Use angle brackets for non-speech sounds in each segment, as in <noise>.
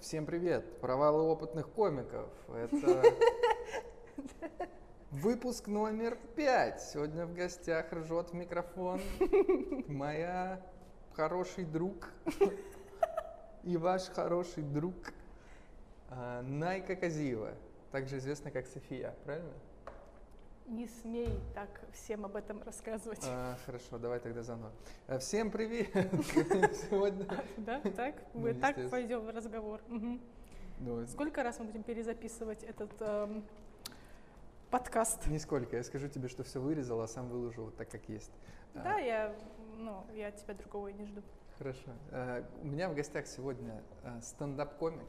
Всем привет! Провалы опытных комиков. Это <laughs> выпуск номер пять. Сегодня в гостях ржет в микрофон моя хороший друг и ваш хороший друг э, Найка Казиева, также известная как София, правильно? Не смей так всем об этом рассказывать. А, хорошо, давай тогда заново. Э, Всем привет! <laughs> Сегодня... <laughs> Да, так? Ну, Мы так пойдем в разговор. Сколько раз мы будем перезаписывать этот эм, подкаст? Нисколько. Я скажу тебе, что все вырезал, а сам выложил вот так, как есть. А, Да, я, ну, я от тебя другого и не жду. Хорошо. Э, У меня в гостях сегодня э, стендап-комик,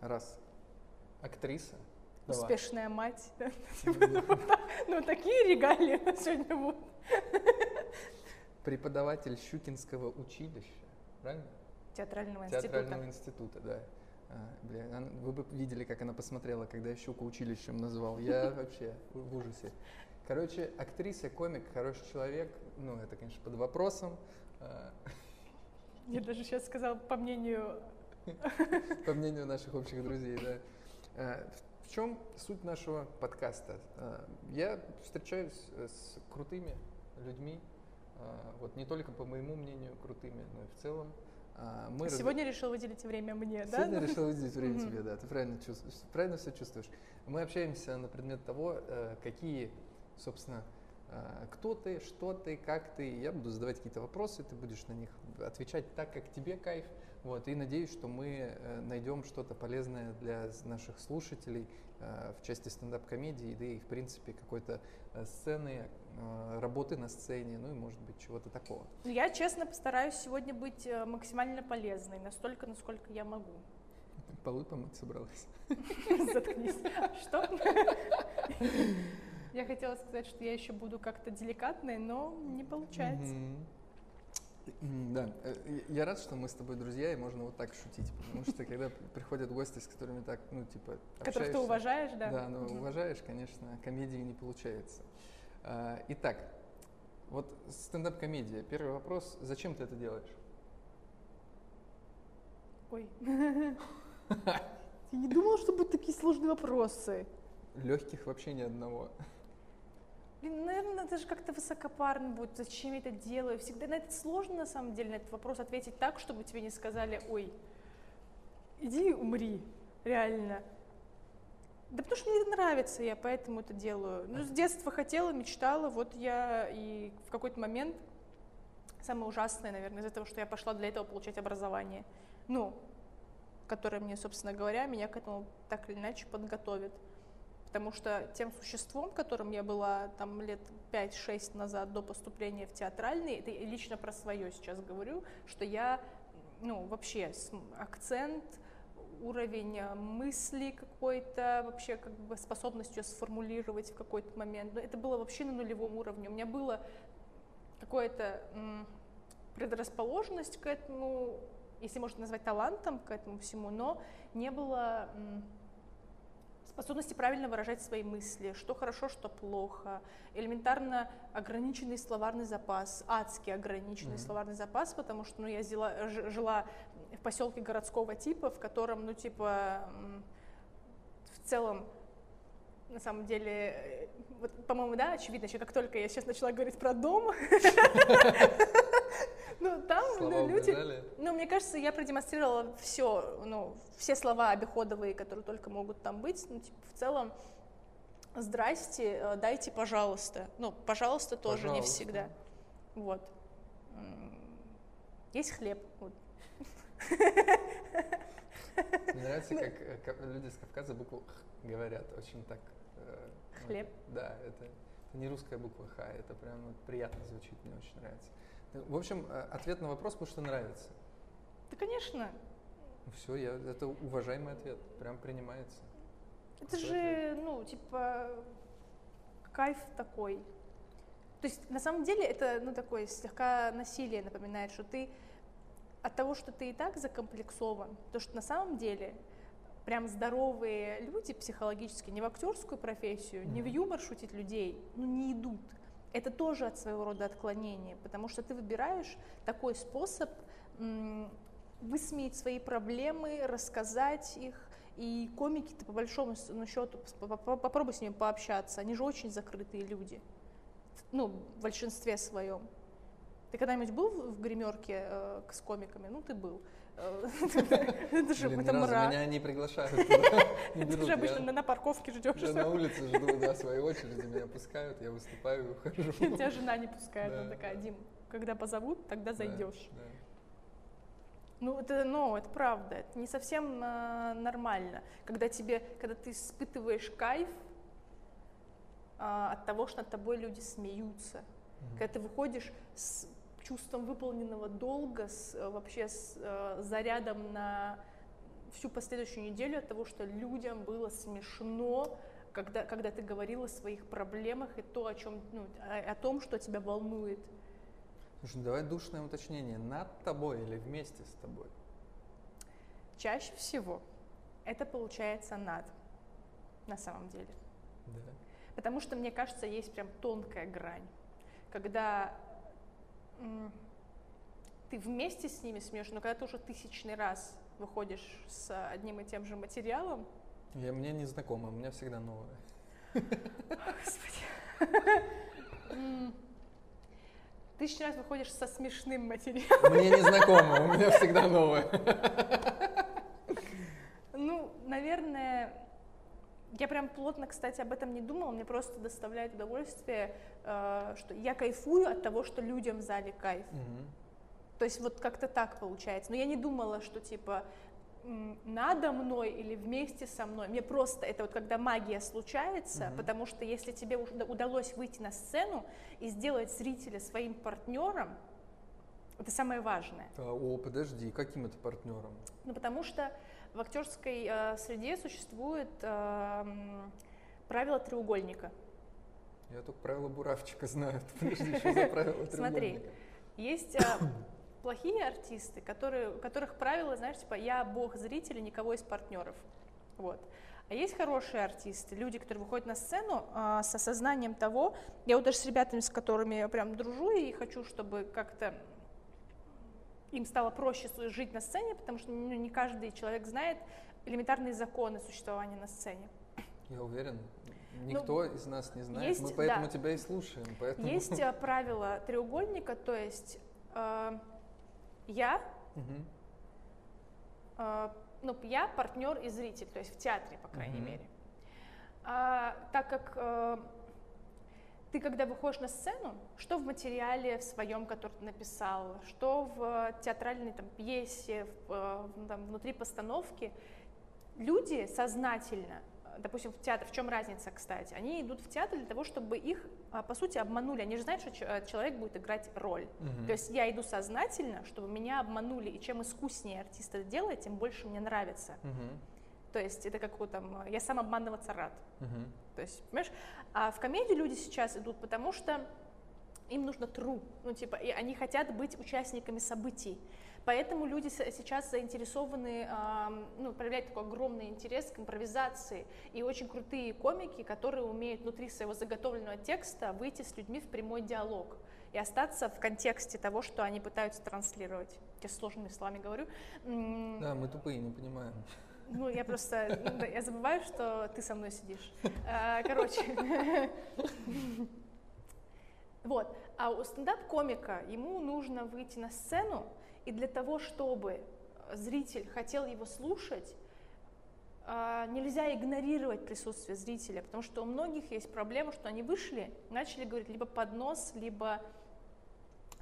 раз, актриса. Два. Успешная мать. Ну, такие регалии у нас сегодня будут. Преподаватель Щукинского училища, правильно? Театрального Театрального института. института, да. А, бля, вы бы видели, как она посмотрела, когда я Щуку училищем назвал. Я <laughs> вообще в ужасе. Короче, актриса, комик, хороший человек. Ну, это, конечно, под вопросом. А, Я даже сейчас сказала, по мнению... <laughs> По мнению наших общих друзей, да. В чем суть нашего подкаста? Э, Я встречаюсь э, с крутыми людьми, э, вот не только по моему мнению крутыми, но и в целом. А, Мы Сегодня решил выделить время мне, да? Сегодня решил выделить время Мгм. тебе, да, ты правильно, чувствуешь, правильно все чувствуешь. Мы общаемся на предмет того, какие, собственно, кто ты, что ты, как ты. Я буду задавать какие-то вопросы, ты будешь на них отвечать так, как тебе кайф. Вот, и надеюсь, что мы э, найдем что-то полезное для наших слушателей э, в части стендап-комедии, да и, в принципе, какой-то э, сцены, работы на сцене, ну и, может быть, чего-то такого. Ну, Я, честно, постараюсь сегодня быть максимально полезной, настолько, насколько я могу. Полы помыть собралась. <laughs> Заткнись. Что? <laughs> Я хотела сказать, что я еще буду как-то деликатной, но не получается. Да, э, я- рад, что мы с тобой друзья, и можно вот так шутить, потому что когда приходят гости, с которыми так, ну, типа, Которых ты уважаешь, да? Да, но Мгм. уважаешь, конечно, комедии не получается. А, Итак, вот стендап-комедия. Первый вопрос, зачем ты это делаешь? Ой. <laughs> Я не думала, что будут такие сложные вопросы. Легких вообще ни одного. Блин, наверное, это же как-то высокопарно будет. Зачем я это делаю? Всегда на это сложно, на самом деле, на этот вопрос ответить так, чтобы тебе не сказали, ой, иди умри, реально. Да потому что мне это нравится, я поэтому это делаю. Ну, с детства хотела, мечтала, вот я и в какой-то момент, самое ужасное, наверное, из-за того, что я пошла для этого получать образование, ну, которое мне, собственно говоря, меня к этому так или иначе подготовит. Потому что тем существом, которым я была там лет 5-6 назад до поступления в театральный, это я лично про свое сейчас говорю, что я, ну, вообще акцент, уровень э, мысли какой-то, вообще как бы способностью сформулировать в какой-то момент, ну, это было вообще на нулевом уровне. У меня было какое-то предрасположенность к этому, если можно назвать талантом к этому всему, но не было способности правильно выражать свои мысли, что хорошо, что плохо, элементарно ограниченный словарный запас, адски ограниченный Мгм. словарный запас, потому что ну, я зела- ж- жила в поселке городского типа, в котором, ну, типа, в целом на самом деле, э, вот, по-моему, да, очевидно, еще как только я сейчас начала говорить про дом, <laughs> ну, там ну, люди, ну, мне кажется, я продемонстрировала все, ну, все слова обиходовые, которые только могут там быть. Ну, типа, в целом, здрасте, э, дайте, пожалуйста. Ну, пожалуйста, тоже не всегда. Вот. Есть хлеб. Вот. Мне нравится, Ну. как э, ка- люди с Кавказа букву «х» говорят, очень так... э, ну, Хлеб. Да, это, это не русская буква «х», это прям вот приятно звучит, мне очень нравится. Ну, В общем, э, ответ на вопрос, потому что нравится. Да, конечно. Все, я, это уважаемый ответ, прям принимается. Это Крутой же, ну, типа, кайф такой. То есть, на самом деле, это, ну, такое слегка насилие напоминает, что ты от того, что ты и так закомплексован, то, что на самом деле прям здоровые люди психологически не в актерскую профессию, не в юмор шутить людей, ну, не идут. Это тоже от своего рода отклонение, потому что ты выбираешь такой способ высмеять свои проблемы, рассказать их. И комики-то по большому ну, счету, попробуй с ними пообщаться, они же очень закрытые люди, ну, в большинстве своем. Ты когда-нибудь был в гримерке э, с комиками? Ну, ты был. Э, <laughs> это же это мрак. меня не приглашают <laughs> Ты же обычно на парковке ждешь. Я на улице жду, да, своей очереди, меня пускают, я выступаю и ухожу. <laughs> Тебя жена не пускает, она такая, Дим, когда позовут, тогда зайдешь. Ну, это, ну, это правда, это не совсем э, нормально, когда тебе, когда ты испытываешь кайф э, от того, что над тобой люди смеются, mm-hmm. когда ты выходишь с чувством выполненного долга, с, э, вообще с э, зарядом на всю последующую неделю от того, что людям было смешно, когда, когда ты говорила о своих проблемах и то, о, чем, ну, о, о том, что тебя волнует. Слушай, ну давай душное уточнение. Над тобой или вместе с тобой? Чаще всего это получается над, на самом деле. Да. Потому что, мне кажется, есть прям тонкая грань, когда ты вместе с ними смеешься, но когда ты уже тысячный раз выходишь с одним и тем же материалом. Я мне не знакомо, у меня всегда новое. Господи. <laughs> Тысячный раз выходишь со смешным материалом. Мне не знакомо, у меня всегда новое. Ну, наверное, я прям плотно, кстати, об этом не думала, мне просто доставляет удовольствие, э, что я кайфую от того, что людям в зале кайф. Угу. То есть вот как-то так получается. Но я не думала, что типа надо мной или вместе со мной. Мне просто это вот когда магия случается, угу. потому что если тебе удалось выйти на сцену и сделать зрителя своим партнером, это самое важное. О, подожди, каким это партнером? Ну потому что в актерской э, среде существует э, правило треугольника. Я только правило буравчика знаю. <laughs> Подожди, что за правило <laughs> треугольника? Смотри, есть э, плохие артисты, которые, у которых правило, знаешь, типа я бог зрителя, никого из партнеров. Вот. А есть хорошие артисты, люди, которые выходят на сцену э, с осознанием того, я вот даже с ребятами, с которыми я прям дружу и хочу, чтобы как-то им стало проще жить на сцене, потому что ну, не каждый человек знает элементарные законы существования на сцене. Я уверен, никто ну, из нас не знает, есть, мы поэтому да, тебя и слушаем. Поэтому... Есть э, <laughs> правило треугольника, то есть э, я, угу. э, ну, я партнер и зритель, то есть в театре, по крайней угу. мере. А, так как э, ты когда выходишь на сцену, что в материале в своем, который ты написал, что в театральной там, пьесе, в, э, там, внутри постановки, люди сознательно, допустим, в театр, в чем разница, кстати, они идут в театр для того, чтобы их, а, по сути, обманули. Они же знают, что человек будет играть роль. Угу. То есть я иду сознательно, чтобы меня обманули, и чем искуснее артист это делает, тем больше мне нравится. Угу. То есть это как вот там, я сам обманываться рад. Uh-huh. То есть, понимаешь, а в комедию люди сейчас идут, потому что им нужно true, ну типа, и они хотят быть участниками событий. Поэтому люди сейчас заинтересованы, э, ну, проявляют такой огромный интерес к импровизации. И очень крутые комики, которые умеют внутри своего заготовленного текста выйти с людьми в прямой диалог и остаться в контексте того, что они пытаются транслировать. Я сложными словами говорю. Да, мы тупые, не понимаем. Ну, я просто, ну, я забываю, что ты со мной сидишь. А, короче. Вот. А у стендап-комика ему нужно выйти на сцену, и для того, чтобы зритель хотел его слушать, а, нельзя игнорировать присутствие зрителя, потому что у многих есть проблема, что они вышли, начали говорить либо под нос, либо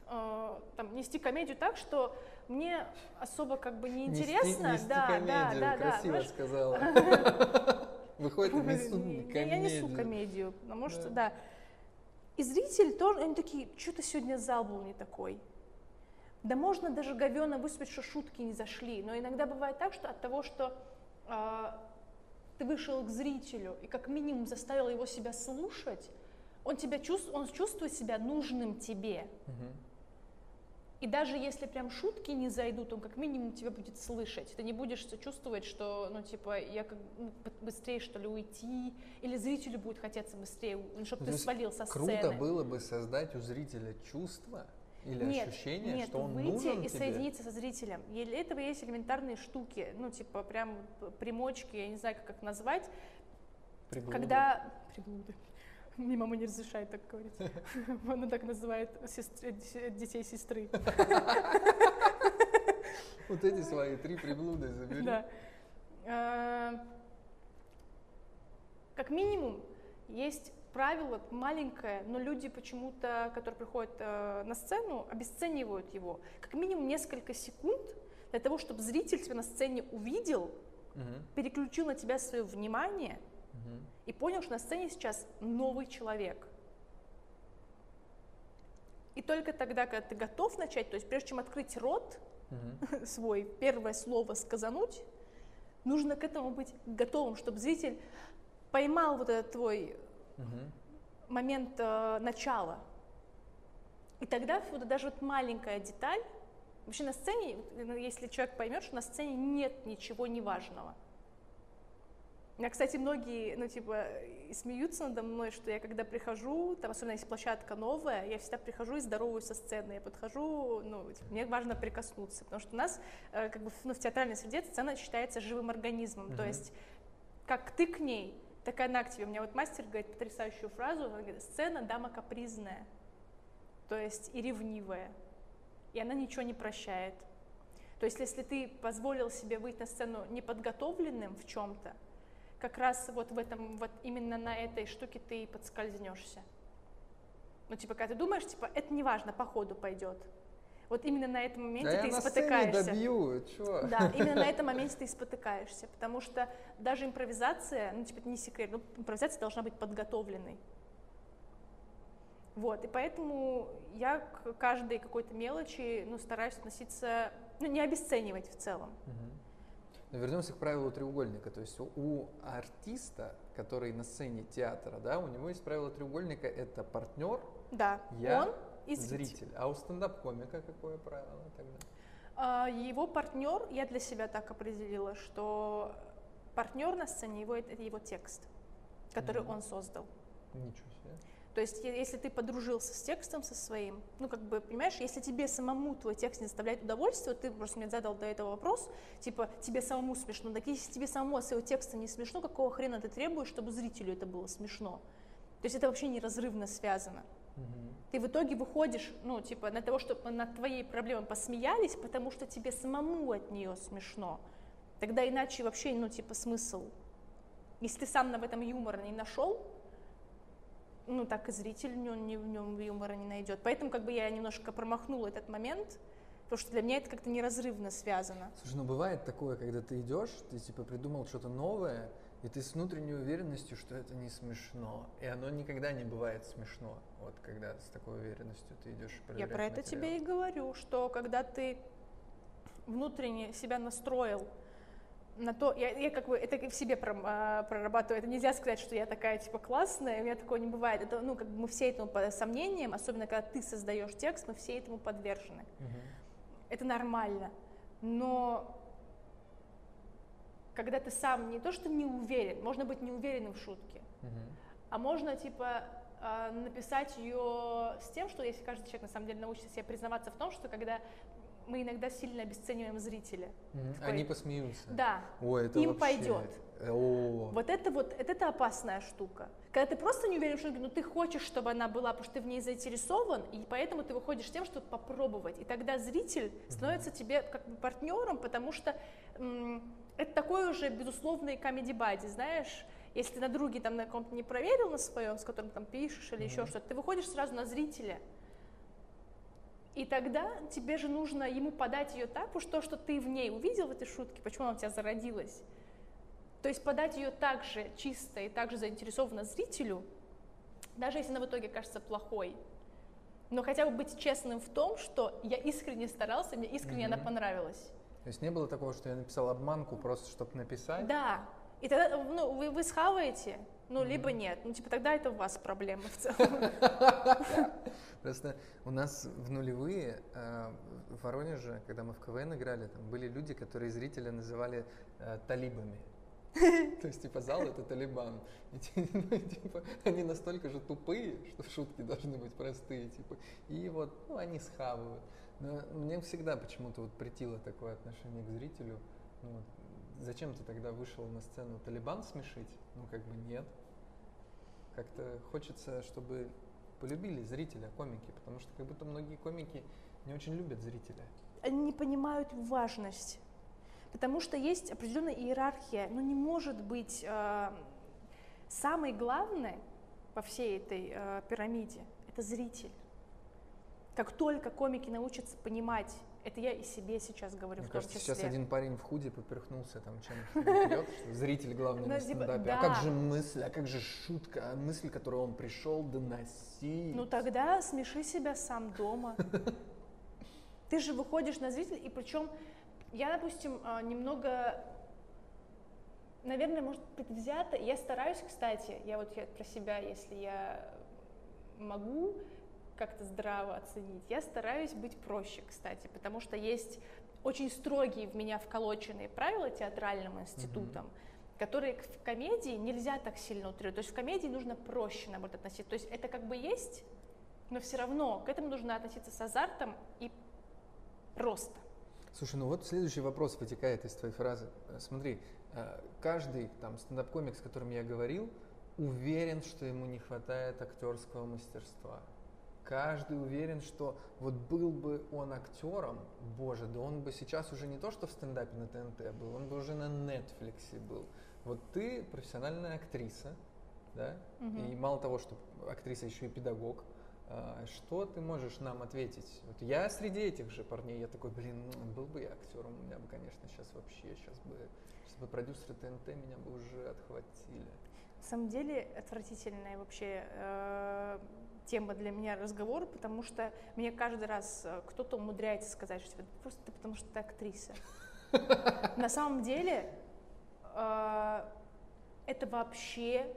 э, там, нести комедию так, что мне особо как бы не интересно. Нести, да, комедию, да, да, красиво да, сказала. <laughs> Выходит, несу комедию. Я несу комедию, потому что, да. И зритель тоже, они такие, что-то сегодня зал был не такой. Да можно даже говенно выступить, что шутки не зашли. Но иногда бывает так, что от того, что э, ты вышел к зрителю и как минимум заставил его себя слушать, он, тебя чувств, он чувствует себя нужным тебе. Угу. И даже если прям шутки не зайдут, он как минимум тебя будет слышать. Ты не будешь чувствовать, что, ну, типа, я как ну, быстрее, что ли, уйти, или зрителю будет хотеться быстрее, ну, чтобы ты свалил со сцены. Круто было бы создать у зрителя чувство, Или нет, ощущение, нет, что он выйти нужен и тебе? соединиться со зрителем. И для этого есть элементарные штуки, ну, типа прям примочки, я не знаю, как их назвать. Приблуды. Когда... Приблуды. Мне мама не разрешает так говорить. <laughs> Она так называет детей сестры. <laughs> Вот эти свои три приблуды забери. Да. Э, Как минимум, есть правило маленькое, но люди почему-то, которые приходят э, на сцену, обесценивают его. Как минимум несколько секунд для того, чтобы зритель тебя на сцене увидел, переключил на тебя свое внимание и понял, что на сцене сейчас новый человек. И только тогда, когда ты готов начать, то есть прежде чем открыть рот, Мгм. <laughs> свой первое слово сказануть, нужно к этому быть готовым, чтобы зритель поймал вот этот твой Мгм. момент э, начала. И тогда вот даже вот маленькая деталь, вообще на сцене, ну, если человек поймет, что на сцене нет ничего неважного. Меня, кстати, многие, ну, типа, смеются надо мной, что я когда прихожу, там, особенно если площадка новая, я всегда прихожу и здороваюсь со сцены. Я подхожу, ну, типа, мне важно прикоснуться, потому что у нас, э, как бы, ну, в театральной среде сцена считается живым организмом. То Мгм. есть, как ты к ней, так и она к тебе. У меня вот мастер говорит потрясающую фразу, он говорит, сцена дама капризная, то есть и ревнивая, и она ничего не прощает. То есть если ты позволил себе выйти на сцену неподготовленным в чем-то, как раз вот в этом, вот именно на этой штуке ты подскользнешься. Ну, типа, когда ты думаешь, типа, это не важно, по ходу пойдет. Вот именно на этом моменте Да я ты на сцене спотыкаешься. добью, чё? Да, именно на этом моменте ты спотыкаешься, потому что даже импровизация, ну, типа, это не секрет, но импровизация должна быть подготовленной. Вот, и поэтому я к каждой какой-то мелочи, ну, стараюсь относиться, ну, не обесценивать в целом. Мгм. Но вернемся к правилу треугольника. То есть у, артиста, который на сцене театра, да, у него есть правило треугольника. Это партнер, Да, Я он и зритель. зритель. А у стендап-комика какое правило тогда? А, Его партнер, я для себя так определила, что партнер на сцене, его, это его текст, который Мгм. он создал. Ничего себе. То есть, если ты подружился с текстом со своим, ну, как бы, понимаешь, если тебе самому твой текст не доставляет удовольствия, ты просто мне задал до этого вопрос, типа, тебе самому смешно, так если тебе самому от своего текста не смешно, какого хрена ты требуешь, чтобы зрителю это было смешно? То есть это вообще неразрывно связано. Ты в итоге выходишь, ну, типа, на того, чтобы над твоей проблемой посмеялись, потому что тебе самому от нее смешно. Тогда иначе вообще, ну, типа, смысл. Если ты сам в этом юмора не нашел, ну, так и зритель нем, не- в нем юмора не найдет. Поэтому, как бы, я немножко промахнула этот момент, потому что для меня это как-то неразрывно связано. Слушай, ну бывает такое, когда ты идешь, ты типа придумал что-то новое, и ты с внутренней уверенностью, что это не смешно. И оно никогда не бывает смешно. Вот когда с такой уверенностью ты идешь Я про это материал. тебе и говорю, что когда ты внутренне себя настроил на то, я, я как бы это в себе а, прорабатываю, это нельзя сказать, что я такая типа классная, у меня такого не бывает, это, ну, как бы мы все этому под сомнениям, особенно когда ты создаешь текст, мы все этому подвержены. Мгм. Это нормально, но когда ты сам не то, что не уверен, можно быть не уверенным в шутке, Мгм. а можно, типа, а, написать ее с тем, что если каждый человек на самом деле научится себе признаваться в том, что когда мы иногда сильно обесцениваем зрителя. Мгм. Такой, Они посмеются. Да, Ой, это им вообще- пойдет. Э, О, вот это вот, это, это опасная штука. Когда ты просто не уверен в шутке, но ты хочешь, чтобы она была, потому что ты в ней заинтересован, и поэтому ты выходишь тем, чтобы попробовать. И тогда зритель становится тебе как бы партнером, потому что м, это такой уже безусловный comedy buddy, знаешь, если ты на друге там на каком-то не проверил на своем, с которым там пишешь или еще Мгм. что-то, ты выходишь сразу на зрителя. И тогда тебе же нужно ему подать ее так, что то, что ты в ней увидел в этой шутке, почему она у тебя зародилась, то есть подать ее так же чисто и так же заинтересованно зрителю, даже если она в итоге кажется плохой, но хотя бы быть честным в том, что я искренне старался, мне искренне она Мгм. понравилась. То есть не было такого, что я написал обманку просто, чтобы написать? Да. И тогда, ну, вы, вы схаваете, ну, Мгм. либо нет. Ну, типа, тогда это у вас проблема в целом. <laughs> Просто у нас в нулевые э, в Воронеже, когда мы в КВН играли, там были люди, которые зрителя называли э, талибами. <laughs> То есть, типа, зал это Талибан. И, <laughs> ну, типа, они настолько же тупые, что шутки должны быть простые, типа. И вот, ну, они схавывают. Но мне всегда почему-то вот притило такое отношение к зрителю. Ну, зачем ты тогда вышел на сцену Талибан смешить? Ну, как бы нет. Как-то хочется, чтобы полюбили зрителя комики, потому что как будто многие комики не очень любят зрителя. Они не понимают важность. Потому что есть определенная иерархия, но не может быть э, самое главное во всей этой э, пирамиде это зритель. Как только комики научатся понимать, это я и себе сейчас говорю Мне в том кажется, числе. сейчас один парень в худе поперхнулся там чем-то зритель главный Ну, на типа, стендапе. да. А как же мысль, а как же шутка, а мысль, которую он пришел доносить? Ну тогда смеши себя сам дома. Ты же выходишь на зрителя, и причем я, допустим, а, немного, наверное, может, предвзято. Я стараюсь, кстати, я вот я про себя, если я могу как-то здраво оценить, я стараюсь быть проще, кстати, потому что есть очень строгие в меня вколоченные правила театральным институтом, которые к- в комедии нельзя так сильно утрировать. То есть в комедии нужно проще, наоборот, относиться. То есть это как бы есть, но все равно к этому нужно относиться с азартом и просто. Слушай, ну вот следующий вопрос вытекает из твоей фразы. Э, Смотри, э, каждый там стендап-комик, с которым я говорил, уверен, что ему не хватает актерского мастерства. Каждый уверен, что вот был бы он актером, боже, да он бы сейчас уже не то, что в стендапе на ТНТ был, он бы уже на Нетфликсе был. Вот ты профессиональная актриса, да, Мгм. и мало того, что актриса еще и педагог, а, что ты можешь нам ответить? Вот я среди этих же парней, я такой, блин, ну, был бы я актером, у меня бы, конечно, сейчас вообще, сейчас бы, сейчас бы продюсеры ТНТ меня бы уже отхватили. На самом деле отвратительная вообще э, тема для меня разговор, потому что мне каждый раз э, кто-то умудряется сказать, что просто ты потому что ты актриса. <laughs> На самом деле э, это вообще,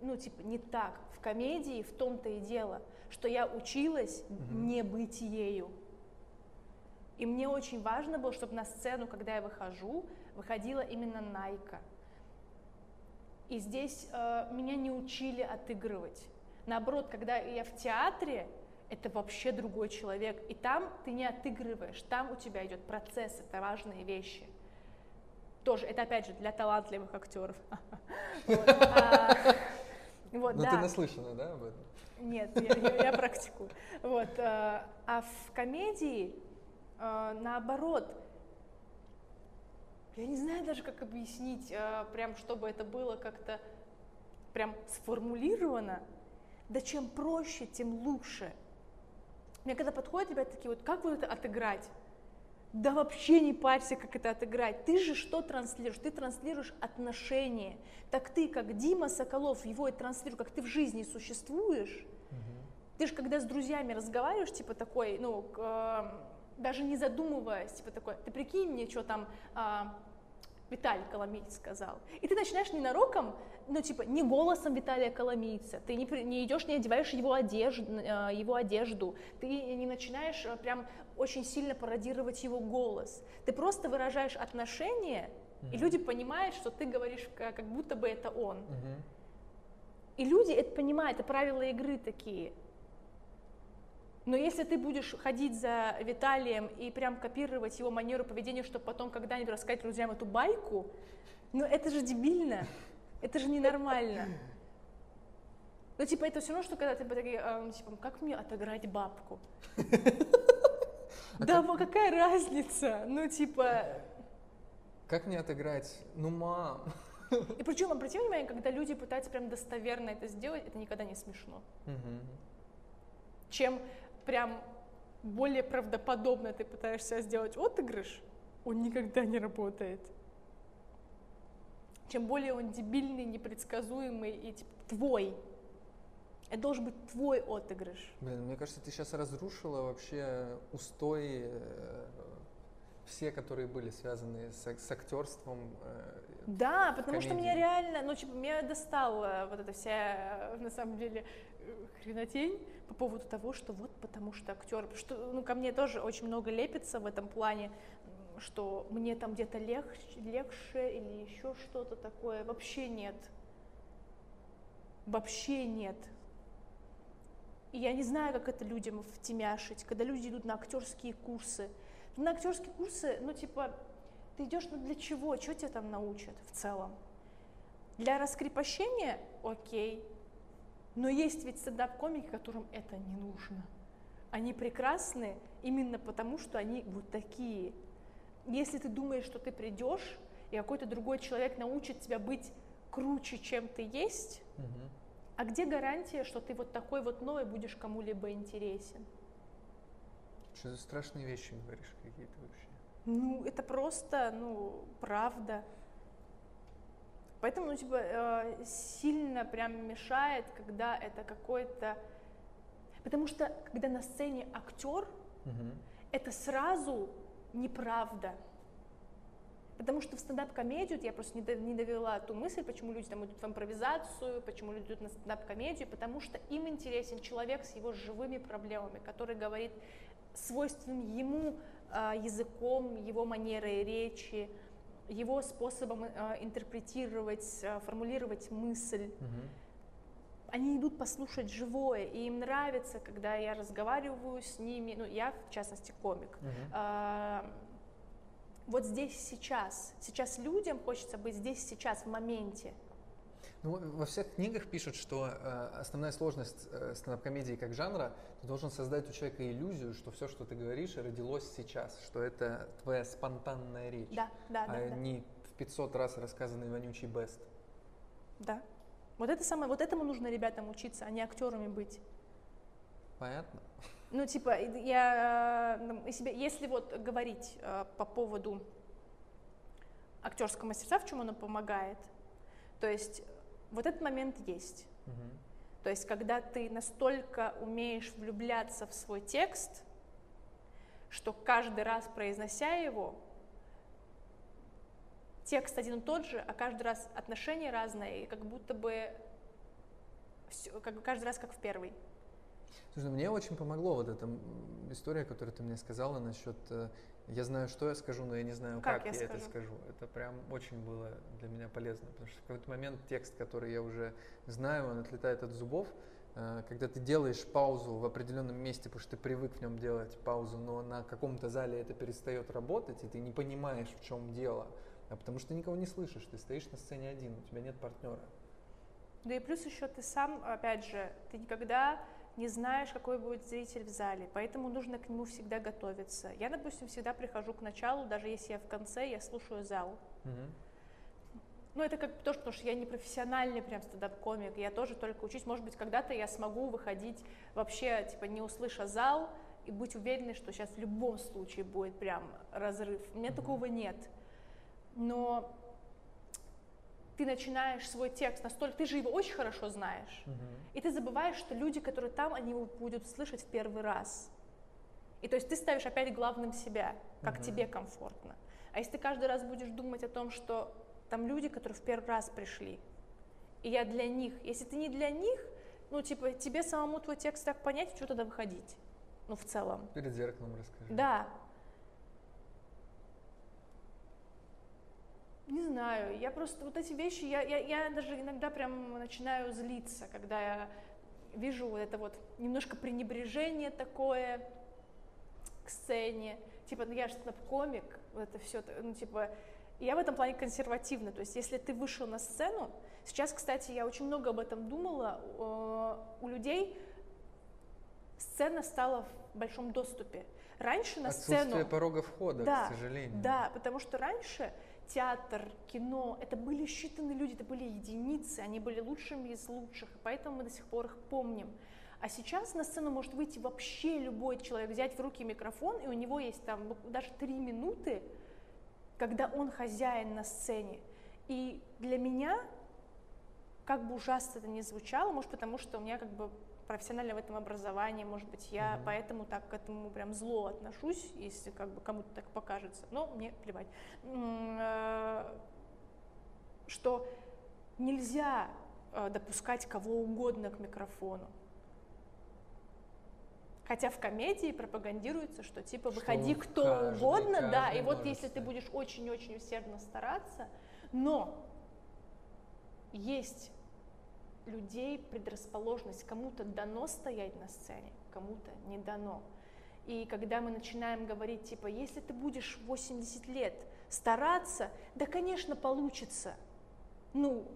ну типа не так. В комедии в том-то и дело, что я училась не быть ею. И мне очень важно было, чтобы на сцену, когда я выхожу, выходила именно Найка. И здесь э, меня не учили отыгрывать. Наоборот, когда я в театре, это вообще другой человек. И там ты не отыгрываешь, там у тебя идет процесс, это важные вещи. Тоже, это опять же для талантливых актеров. <laughs> Вот, а, вот, ты да. наслышана, да, об этом? Нет, я, я- я практикую. Вот, э, а в комедии э, наоборот, я не знаю даже, как объяснить, э, прям чтобы это было как-то прям сформулировано. Да чем проще, тем лучше. Мне когда подходят ребята такие, вот как вот это отыграть? Да вообще не парься, как это отыграть. Ты же что транслируешь? Ты транслируешь отношения. Так ты, как Дима Соколов, его и транслируешь, как ты в жизни существуешь. Ты же когда с друзьями разговариваешь, типа такой, ну, э, даже не задумываясь, типа такой, ты прикинь мне, что там а, Виталий Коломиец сказал. И ты начинаешь ненароком, ну, типа, не голосом Виталия Коломийца, ты не, не идешь, не одеваешь его одежду, его одежду, ты не начинаешь э, прям очень сильно пародировать его голос. Ты просто выражаешь отношение, и Мгм. люди понимают, что ты говоришь, как будто бы это он. Мгм. И люди это понимают, это правила игры такие. Но если ты будешь ходить за Виталием и прям копировать его манеру поведения, чтобы потом когда-нибудь рассказать друзьям эту байку, ну это же дебильно, это же ненормально. Ну, типа, это все равно, что когда ты такие, эм, типа, как мне отыграть бабку? Да, во, какая разница? Ну, типа, Как мне отыграть? Ну, мам. и причем, обрати внимание, когда люди пытаются прям достоверно это сделать, это никогда не смешно. Чем прям более правдоподобно ты пытаешься сделать отыгрыш, он никогда не работает. Чем более он дебильный, непредсказуемый и типа, твой, это должен быть твой отыгрыш. Блин, мне кажется, ты сейчас разрушила вообще устои э, все, которые были связаны с, с актерством. э, Да, потому что меня реально, ну, типа, меня достала вот эта вся, э, на самом деле, э, хренотень по поводу того, что вот потому что актер, что, ну, ко мне тоже очень много лепится в этом плане, что мне там где-то легче, легче или еще что-то такое. Вообще нет. Вообще нет. И я не знаю, как это людям втемяшить, когда люди идут на актерские курсы. На актерские курсы, ну типа, ты идешь, ну для чего? Что тебя там научат в целом? Для раскрепощения – окей. Но есть ведь стендап-комики, которым это не нужно. Они прекрасны именно потому, что они вот такие. Если ты думаешь, что ты придешь, и какой-то другой человек научит тебя быть круче, чем ты есть, угу. а где гарантия, что ты вот такой вот новый будешь кому-либо интересен? Что за страшные вещи говоришь какие-то вообще? Ну, это просто, ну, правда. Поэтому, ну, типа, э, сильно прям мешает, когда это какой-то... Потому что, когда на сцене актер, угу. это сразу неправда. Потому что в стендап-комедию, я просто не довела ту мысль, почему люди там идут в импровизацию, почему люди идут на стендап-комедию, потому что им интересен человек с его живыми проблемами, который говорит свойственным ему языком, его манерой речи, его способом э, интерпретировать, э, формулировать мысль. Угу. Они идут послушать живое, и им нравится, когда я разговариваю с ними, ну, я, в частности, комик. Угу. Вот здесь сейчас. Сейчас людям хочется быть здесь сейчас, в моменте. Ну, во всех книгах пишут, что э, основная сложность э, стендап-комедии как жанра, ты должен создать у человека иллюзию, что все, что ты говоришь, родилось сейчас, что это твоя спонтанная речь, да, да, а да, не в 500 раз рассказанный вонючий бест. Да. Вот это самое, вот этому нужно ребятам учиться, а не актерами быть. Понятно. Ну, типа, я э, себе, если вот говорить э, по поводу актерского мастерства, в чем оно помогает, то есть вот этот момент есть. Угу. То есть, когда ты настолько умеешь влюбляться в свой текст, что каждый раз произнося его, текст один и тот же, а каждый раз отношения разные, и как будто бы все, как каждый раз как в первый. Слушай, ну, мне очень помогло вот эта история, которую ты мне сказала насчет э, я знаю, что я скажу, но я не знаю, как, как я, я это скажу. Это прям очень было для меня полезно, потому что в какой-то момент текст, который я уже знаю, он отлетает от зубов. Э, когда ты делаешь паузу в определенном месте, потому что ты привык в нем делать паузу, но на каком-то зале это перестает работать, и ты не понимаешь, в чем дело, а потому что ты никого не слышишь, ты стоишь на сцене один, у тебя нет партнера. Да и плюс еще ты сам, опять же, ты никогда не знаешь, какой будет зритель в зале, поэтому нужно к нему всегда готовиться. Я, допустим, всегда прихожу к началу, даже если я в конце, я слушаю зал. Угу. Ну, это как тоже, потому что я не профессиональный прям стендап-комик, я тоже только учусь. Может быть, когда-то я смогу выходить вообще, типа, не услыша зал и быть уверенной, что сейчас в любом случае будет прям разрыв. У меня mm такого нет. Но ты начинаешь свой текст настолько, ты же его очень хорошо знаешь, угу. и ты забываешь, что люди, которые там, они его будут слышать в первый раз. И то есть ты ставишь опять главным себя, как угу. тебе комфортно. А если ты каждый раз будешь думать о том, что там люди, которые в первый раз пришли, и я для них, если ты не для них, ну типа тебе самому твой текст так понять, что тогда выходить, ну в целом. Перед зеркалом расскажи. Да, Не знаю, я просто вот эти вещи, я, я, я даже иногда прям начинаю злиться, когда я вижу вот это вот немножко пренебрежение такое к сцене, типа, ну я же комик, вот это все, ну типа, я в этом плане консервативна, то есть если ты вышел на сцену, сейчас, кстати, я очень много об этом думала, у людей сцена стала в большом доступе. Раньше на Отсутствие сцену... порога входа, да, к сожалению. Да, потому что раньше театр, кино, это были считанные люди, это были единицы, они были лучшими из лучших, и поэтому мы до сих пор их помним. А сейчас на сцену может выйти вообще любой человек, взять в руки микрофон, и у него есть там даже три минуты, когда он хозяин на сцене. И для меня, как бы ужасно это ни звучало, может потому что у меня как бы профессионально в этом образовании, может быть, я mm-hmm. поэтому так к этому прям зло отношусь, если как бы кому-то так покажется, но мне плевать, э, что нельзя э, допускать кого угодно к микрофону. Хотя в комедии пропагандируется, что типа Что выходи кто каждый- угодно, да, каждый и вот если ты стать. будешь очень-очень усердно стараться, но есть людей предрасположенность, кому-то дано стоять на сцене, кому-то не дано. И когда мы начинаем говорить, типа, если ты будешь 80 лет стараться, да, конечно, получится. Ну,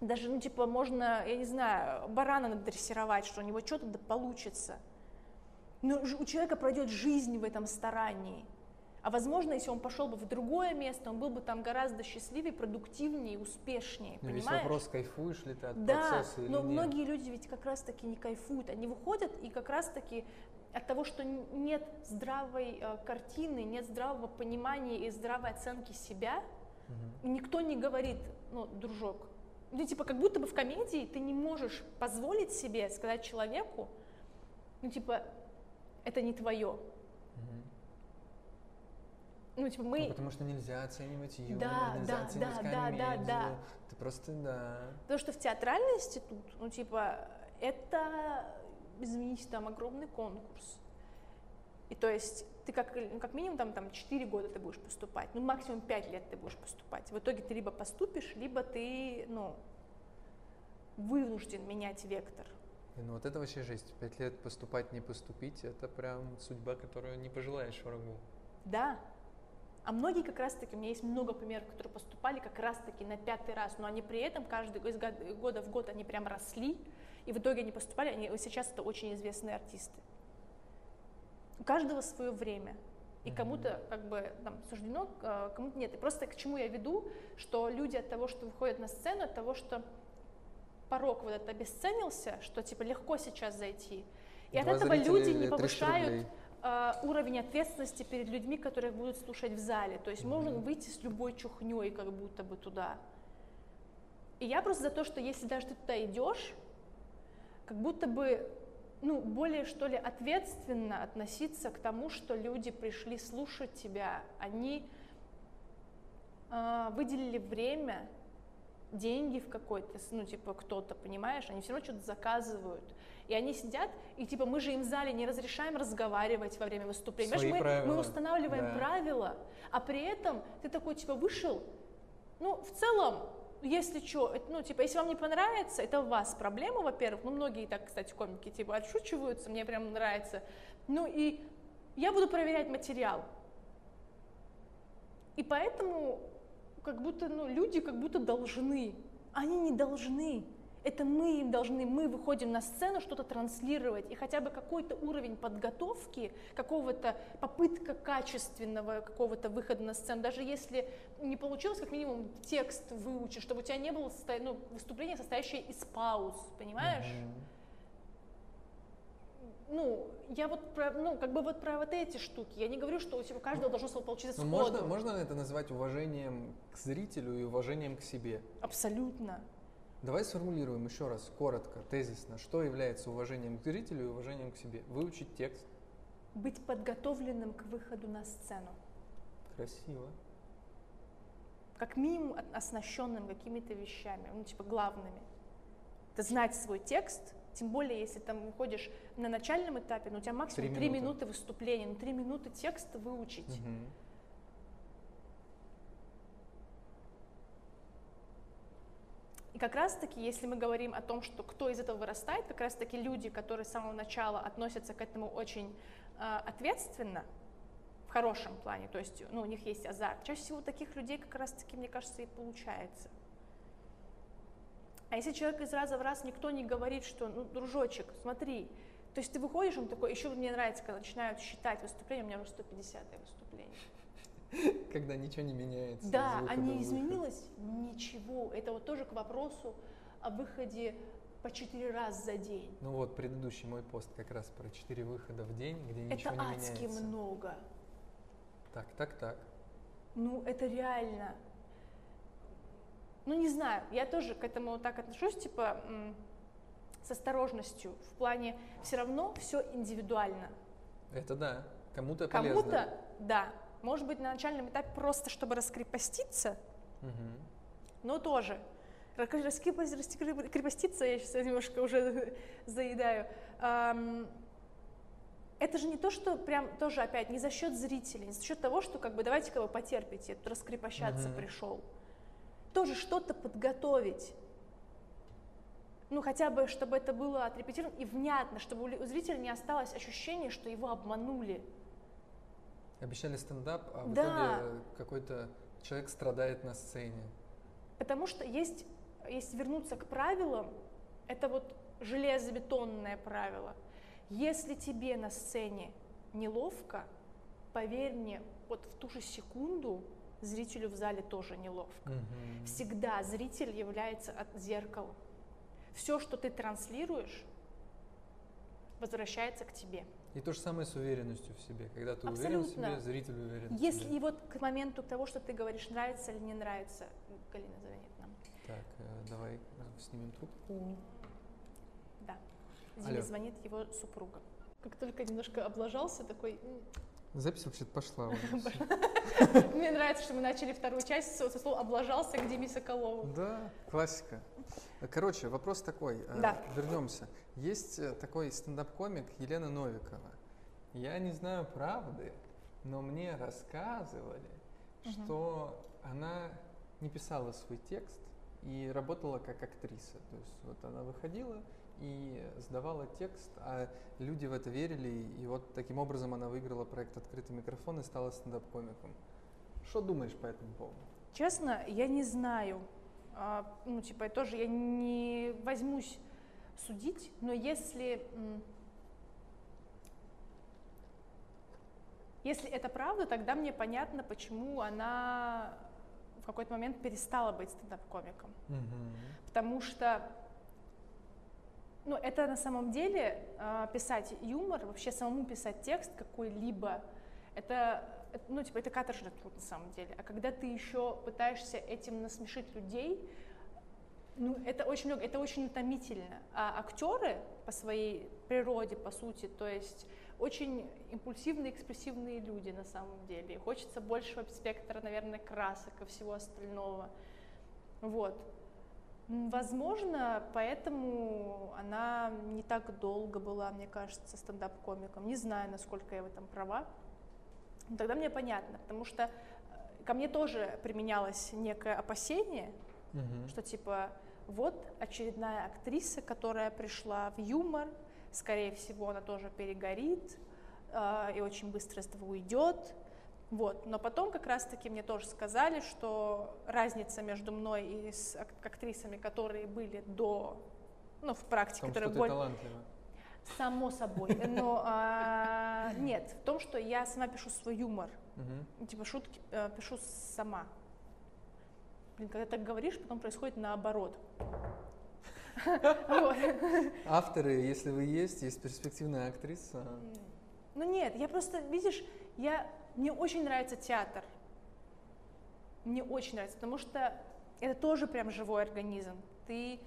даже, ну, типа, можно, я не знаю, барана надрессировать, что у него что-то да получится. Но у человека пройдет жизнь в этом старании. А возможно, если он пошел бы в другое место, он был бы там гораздо счастливее, продуктивнее, успешнее. Ну, Весь понимаешь? вопрос, кайфуешь ли ты от Да, процесса или но нет. многие люди ведь как раз-таки не кайфуют, они выходят и как раз-таки от того, что нет здравой э, картины, нет здравого понимания и здравой оценки себя, Мгм. никто не говорит, ну, дружок, ну, типа, как будто бы в комедии ты не можешь позволить себе сказать человеку, ну, типа, это не твое. Мгм. Ну, типа, мы... Ну, потому что нельзя оценивать юмор, Да, нельзя да, оценивать да, да, да, комедию. да. Ты просто, да. Потому что в театральный институт, ну, типа, это, извините, там огромный конкурс. И то есть ты как, ну, как минимум там, там 4 года ты будешь поступать, ну, максимум 5 лет ты будешь поступать. В итоге ты либо поступишь, либо ты, ну, вынужден менять вектор. И, Ну вот это вообще жесть. Пять лет поступать, не поступить, это прям судьба, которую не пожелаешь врагу. Да. А многие как раз-таки, у меня есть много примеров, которые поступали как раз-таки на пятый раз, но они при этом каждый из год- года в год они прям росли, и в итоге они поступали, они сейчас это очень известные артисты. У каждого свое время. И кому-то как бы там суждено, э, кому-то нет. И просто к чему я веду, что люди от того, что выходят на сцену, от того, что порог вот этот обесценился, что типа легко сейчас зайти. И от этого люди не 300 повышают рублей. Э, уровень ответственности перед людьми, которые будут слушать в зале. То есть можно выйти с любой чухней как будто бы туда. И я просто за то, что если даже ты туда идешь, как будто бы ну, более, что ли, ответственно относиться к тому, что люди пришли слушать тебя. Они э, выделили время, деньги в какой-то, ну, типа, кто-то, понимаешь, они все равно что-то заказывают. И они сидят, и типа мы же им в зале не разрешаем разговаривать во время выступления. Свои мы, правила. мы устанавливаем Да. правила, а при этом ты такой, типа, вышел, ну, в целом, если что, ну, типа, если вам не понравится, это у вас проблема, во-первых. Ну, многие так, кстати, комики, типа, отшучиваются, мне прям нравится. Ну, и я буду проверять материал. И поэтому, как будто, ну, люди как будто должны. Они не должны. Это мы им должны, мы выходим на сцену что-то транслировать, и хотя бы какой-то уровень подготовки, какого-то попытка качественного какого-то выхода на сцену, даже если не получилось, как минимум текст выучить, чтобы у тебя не было состо- ну, выступления, состоящее из пауз, понимаешь? Мгм. Ну, я вот про, ну, как бы вот про вот эти штуки. Я не говорю, что у тебя каждого должно получиться Ну, сходу. можно, можно это назвать уважением к зрителю и уважением к себе? Абсолютно. Давай сформулируем еще раз, коротко, тезисно, что является уважением к зрителю и уважением к себе. Выучить текст. Быть подготовленным к выходу на сцену. Красиво. Как минимум оснащенным какими-то вещами, ну, типа главными. Это знать свой текст, тем более, если там выходишь на начальном этапе, ну, у тебя максимум Три минуты. минуты выступления, ну, три минуты текста выучить. Мгм. Как раз-таки, если мы говорим о том, что кто из этого вырастает, как раз-таки люди, которые с самого начала относятся к этому очень э, ответственно, в хорошем плане, то есть ну, у них есть азарт, чаще всего таких людей как раз-таки, мне кажется, и получается. А если человек из раза в раз никто не говорит, что, ну, дружочек, смотри, то есть ты выходишь, он такой, еще мне нравится, когда начинают считать выступление, у меня уже 150 выступление. <laughs> Когда ничего не меняется. Да, а не изменилось ничего. Это вот тоже к вопросу о выходе по четыре раза за день. Ну вот, предыдущий мой пост как раз про четыре выхода в день, где Это ничего не адски меняется. много. Так, так, так. Ну, это реально. Ну, не знаю, я тоже к этому так отношусь, типа, с осторожностью. В плане, все равно все индивидуально. Это да. Кому-то полезно. Кому-то, да, может быть, на начальном этапе просто, чтобы раскрепоститься, Мгм. но тоже. Раскрепоститься, я сейчас немножко уже <laughs> заедаю. Это же не то, что прям тоже опять не за счет зрителей, не за счет того, что как бы давайте-ка вы потерпите, раскрепощаться Мгм. пришел. Тоже что-то подготовить. Ну, хотя бы, чтобы это было отрепетировано и внятно, чтобы у зрителя не осталось ощущение, что его обманули. Обещали стендап, а в Да. итоге какой-то человек страдает на сцене. Потому что есть, если вернуться к правилам, это вот железобетонное правило. Если тебе на сцене неловко, поверь мне, вот в ту же секунду зрителю в зале тоже неловко. Мгм. Всегда зритель является от зеркалом. Все, что ты транслируешь, возвращается к тебе. И то же самое с уверенностью в себе. Когда ты уверен в Абсолютно. себе, зритель уверен в Если себе. и вот к моменту того, что ты говоришь, нравится или не нравится, Галина звонит нам. Так, э, давай э, снимем трубку. Да. Диме Алло. звонит его супруга. Как только немножко облажался, такой, «М, Запись вообще-то пошла. <laughs> Мне нравится, что мы начали вторую часть со, слова «облажался» к Диме Соколову. Да, классика. Короче, вопрос такой. э, Да. Вернемся. Есть э, такой стендап-комик Елена Новикова. Я не знаю правды, но мне рассказывали, что она не писала свой текст и работала как актриса. То есть вот она выходила и сдавала текст, а люди в это верили, и вот таким образом она выиграла проект «Открытый микрофон» и стала стендап-комиком. Что думаешь по этому поводу? Честно, я не знаю. А, ну, типа, тоже я не возьмусь судить, но если... Если это правда, тогда мне понятно, почему она в какой-то момент перестала быть стендап-комиком. Мгм. Потому что, ну, это на самом деле а, писать юмор, вообще самому писать текст какой-либо, это, ну, типа, это каторжный труд на самом деле. А когда ты еще пытаешься этим насмешить людей, ну, это очень много, это очень утомительно. А актеры по своей природе, по сути, то есть очень импульсивные, экспрессивные люди на самом деле. Хочется большего спектра, наверное, красок и всего остального. Вот. Возможно, поэтому она не так долго была, мне кажется, стендап-комиком. Не знаю, насколько я в этом права. Но тогда мне понятно, потому что э, ко мне тоже применялось некое опасение, Мгм. что типа вот очередная актриса, которая пришла в юмор, скорее всего, она тоже перегорит э, и очень быстро из этого уйдет. Вот. Но потом как раз-таки мне тоже сказали, что разница между мной и с ак- актрисами, которые были до, ну, в практике, которые ты более... талантлива. Само собой. <laughs> Но а, нет, в том, что я сама пишу свой юмор. Мгм. Типа шутки э, пишу сама. Блин, когда так говоришь, потом происходит наоборот. <laughs> Авторы, если вы есть, есть перспективная актриса. Ну нет, я просто, видишь, я, мне очень нравится театр. Мне очень нравится, потому что это тоже прям живой организм. Ты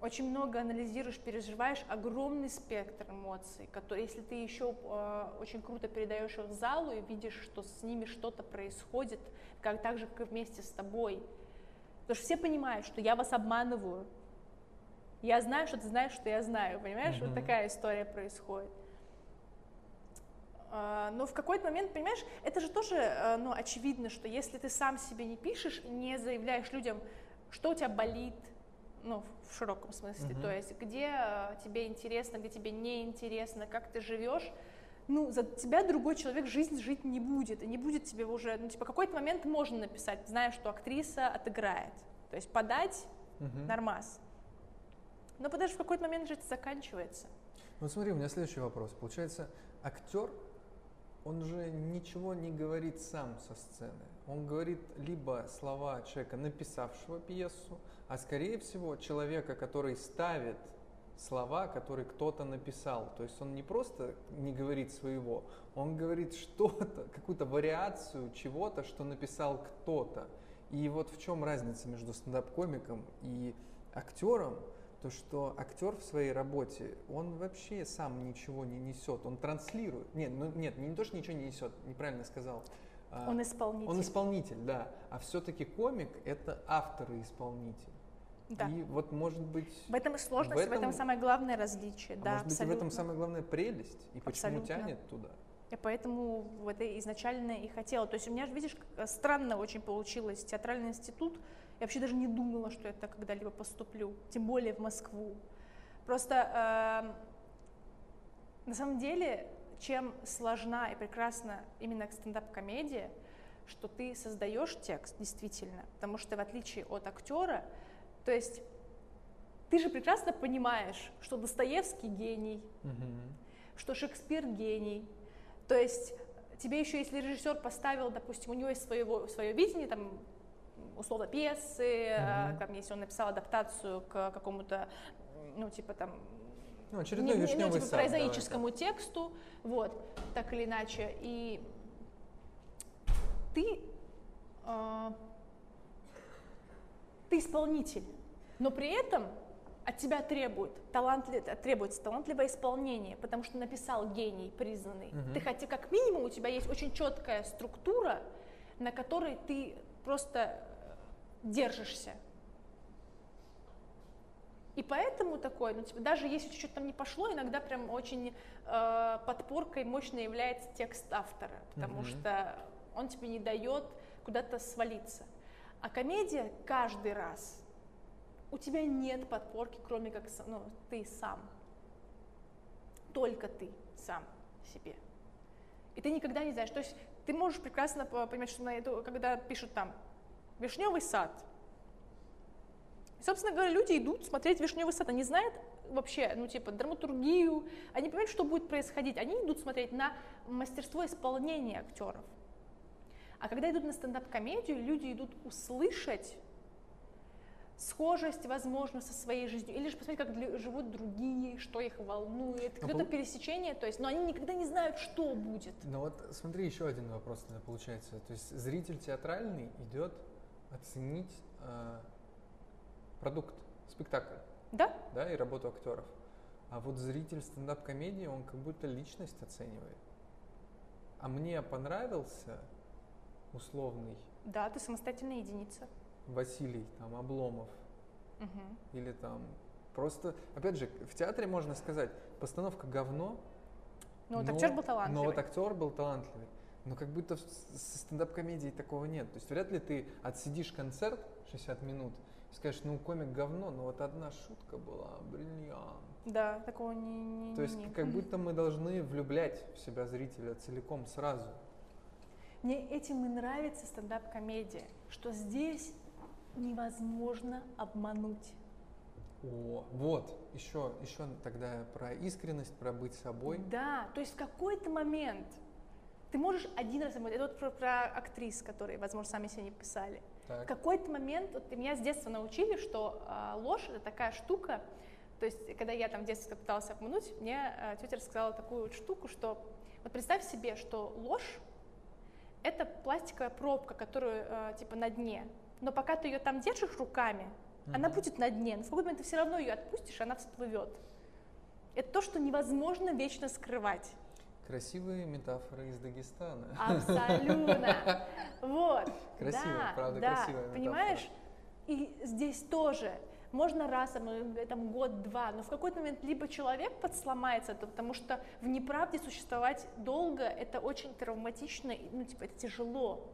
очень много анализируешь, переживаешь, огромный спектр эмоций, который, если ты еще э, очень круто передаешь их залу и видишь, что с ними что-то происходит, как так же, как и вместе с тобой. Потому что все понимают, что я вас обманываю. Я знаю, что ты знаешь, что я знаю, понимаешь? Вот Мгм. такая история происходит. А, Но в какой-то момент, понимаешь, это же тоже э, ну, очевидно, что если ты сам себе не пишешь, не заявляешь людям, что у тебя болит, ну, в широком смысле, Мгм. то есть где э, тебе интересно, где тебе не интересно, как ты живешь, ну, за тебя другой человек жизнь жить не будет, и не будет тебе уже, ну, типа, какой-то момент можно написать, зная, что актриса отыграет, то есть подать Мгм. нормас. Но что в какой-то момент это заканчивается. Вот смотри, у меня следующий вопрос. Получается, актер, он же ничего не говорит сам со сцены. Он говорит либо слова человека, написавшего пьесу, а скорее всего человека, который ставит слова, которые кто-то написал. То есть он не просто не говорит своего, он говорит что-то, какую-то вариацию чего-то, что написал кто-то. И вот в чем разница между стендап-комиком и актером, то что актер в своей работе, он вообще сам ничего не несет, он транслирует. Нет, ну нет, не то, что ничего не несет, неправильно сказал. А, Он исполнитель. он исполнитель, да. А все-таки комик это автор и исполнитель. Да. И вот может быть... В этом и сложность, в этом, в этом самое главное различие. А да, может быть абсолютно. в этом самая главная прелесть, и почему Абсолютно. тянет туда. Я поэтому в это изначально и хотела. То есть у меня, видишь, как странно очень получилось театральный институт. Я вообще даже не думала, что я так когда-либо поступлю, тем более в Москву. Просто эм, на самом деле, чем сложна и прекрасна именно стендап-комедия, что ты создаешь текст действительно, потому что в отличие от актера, то есть ты же прекрасно понимаешь, что Достоевский гений, что Шекспир гений. То есть тебе еще, если режиссер поставил, допустим, у него есть своего, свое видение, там, условно, пьесы, Мгм. там, если он написал адаптацию к какому-то, ну, типа там, Ну, очередной не- ну, вишневый типа, сад. давай прозаическому тексту, вот, так или иначе. И ты, э, ты исполнитель, но при этом от тебя требует талантли- требуется талантливое исполнение, потому что написал гений признанный. Мгм. Ты хотя как минимум у тебя есть очень четкая структура, на которой ты просто держишься. И поэтому такой, ну, типа, даже если что-то там не пошло, иногда прям очень э, подпоркой мощно является текст автора, потому Мгм. что он тебе не дает куда-то свалиться. А комедия каждый раз у тебя нет подпорки, кроме как ну, ты сам. Только ты сам себе. И ты никогда не знаешь. То есть ты можешь прекрасно по- понимать, что на эту, когда пишут там вишневый сад. И, собственно говоря, люди идут смотреть вишневый сад. Они знают вообще, ну, типа, драматургию, они понимают, что будет происходить. Они идут смотреть на мастерство исполнения актеров. А когда идут на стендап-комедию, люди идут услышать схожесть, возможно, со своей жизнью, или же посмотреть, как живут другие, что их волнует, где-то пол- пересечение, то есть, но они никогда не знают, что будет. Ну вот смотри, еще один вопрос тогда получается. То есть зритель театральный идет оценить э, продукт, спектакль, Да? да, и работу актеров. А вот зритель стендап-комедии, он как будто личность оценивает. А мне понравился условный Да, ты самостоятельная единица. Василий там Обломов Мгм. или там просто, опять же, в театре можно сказать, постановка говно, Ну, вот но- актер был талантливый. Но вот актер был талантливый. Но как будто в с- с стендап-комедией такого нет. То есть вряд ли ты отсидишь концерт 60 минут и скажешь, ну комик говно, но вот одна шутка была, бриллиант. Да, такого не, не То есть не- как будто мы должны влюблять в себя зрителя целиком сразу. Мне этим и нравится стендап-комедия, что здесь невозможно обмануть. О, вот, еще, еще тогда про искренность, про быть собой. Да, то есть в какой-то момент ты можешь один раз. Это вот про, про актрис, которые, возможно, сами себе не писали. В Так. какой-то момент, вот меня с детства научили, что а, ложь это такая штука, то есть когда я там в детстве пыталась обмануть, мне а, тетя рассказала такую вот штуку, что вот представь себе, что ложь это пластиковая пробка, которую а, типа на дне, но пока ты ее там держишь руками, она Мгм. будет на дне, но в какой-то момент ты все равно ее отпустишь, она всплывет. Это то, что невозможно вечно скрывать. Красивые метафоры из Дагестана. Абсолютно. <laughs> Вот. Красиво, да, правда, да, красивая метафора. Понимаешь? И здесь тоже. Можно раз, там, э, там год-два, но в какой-то момент либо человек подсломается, потому что в неправде существовать долго, это очень травматично, ну, типа, это тяжело.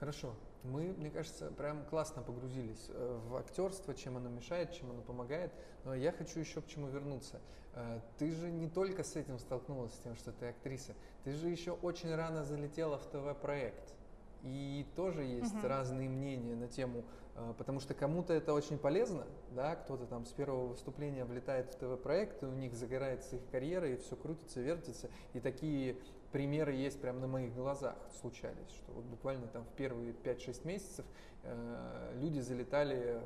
Хорошо. Мы, мне кажется, прям классно погрузились э, в актерство, чем оно мешает, чем оно помогает. Но я хочу еще к чему вернуться. Э, Ты же не только с этим столкнулась, с тем, что ты актриса. Ты же еще очень рано залетела в ТВ-проект. И тоже есть Мгм. разные мнения на тему, э, потому что кому-то это очень полезно, да, кто-то там с первого выступления влетает в ТВ-проект, и у них загорается их карьера, и все крутится, вертится. И такие примеры есть прямо на моих глазах случались, что вот буквально там в первые 5-6 месяцев э, люди залетали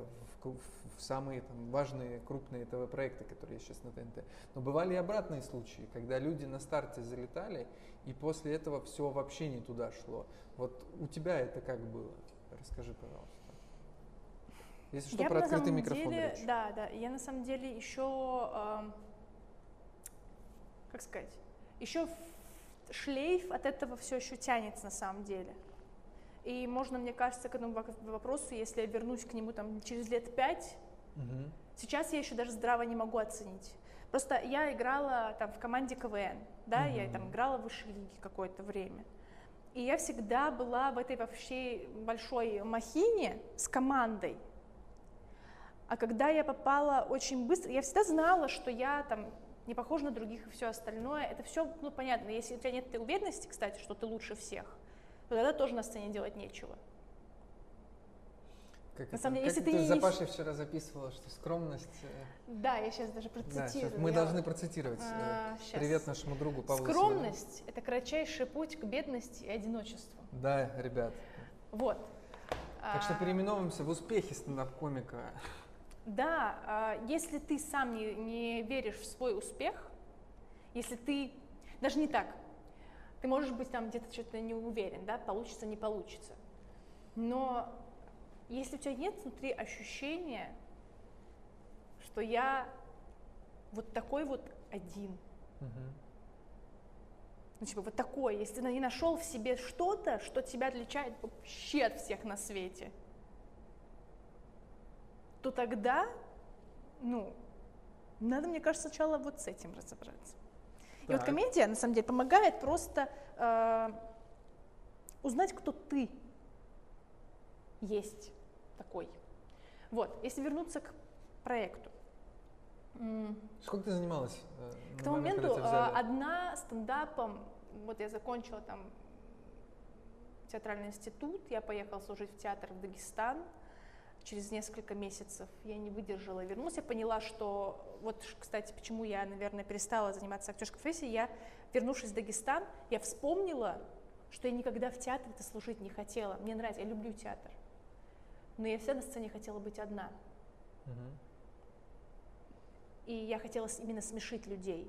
в, в самые там, важные крупные ТВ-проекты, которые есть сейчас на ТНТ. Но бывали и обратные случаи, когда люди на старте залетали, и после этого все вообще не туда шло. Вот у тебя это как было? Расскажи, пожалуйста. Если что, Я про открытый микрофон деле, речь. Да, да. Я на самом деле еще, эм, как сказать, еще шлейф от этого все еще тянется на самом деле. И можно, мне кажется, к этому вопросу, если я вернусь к нему там через лет пять, Мгм. Сейчас я еще даже здраво не могу оценить. Просто я играла там в команде КВН, да, я Мгм. там играла в высшей лиге какое-то время. И я всегда была в этой вообще большой махине с командой. А когда я попала очень быстро, я всегда знала, что я там не похожа на других и все остальное. Это все, ну, понятно. Если у тебя нет этой уверенности, кстати, что ты лучше всех, то тогда тоже на сцене делать нечего. Как На это- самом деле, как если ты ты не- за Пашей вчера записывала, что скромность... э, Да, я сейчас даже Да, процитирую. щас мы Я- должны процитировать. э, А. Привет нашему другу Павлу Скромность – это кратчайший путь к бедности и одиночеству. Да, ребят. Вот. Так что А, переименовываемся в успехи стендап-комика. Да, а, если ты сам не, не веришь в свой успех, если ты, даже не так, ты можешь быть там где-то что-то не уверен, да, получится, не получится. Но если у тебя нет внутри ощущения, что я вот такой вот один, Мгм. ну, типа, вот такой, если ты не нашел в себе что-то, что тебя отличает вообще от всех на свете, то тогда, ну, надо, мне кажется, сначала вот с этим разобраться. И вот Так. комедия, на самом деле, помогает просто э, узнать, кто ты есть такой. Вот, если вернуться к проекту. Сколько ты занималась? э, к тому момент, моменту взяли? одна стендапом, вот я закончила там театральный институт, я поехала служить в театр в Дагестан. Через несколько месяцев я не выдержала вернулась. Я поняла, что вот, кстати, почему я, наверное, перестала заниматься актерской профессией. Я, вернувшись в Дагестан, я вспомнила, что я никогда в театре-то служить не хотела. Мне нравится, я люблю театр. Но я всегда на сцене хотела быть одна. И я хотела именно смешить людей.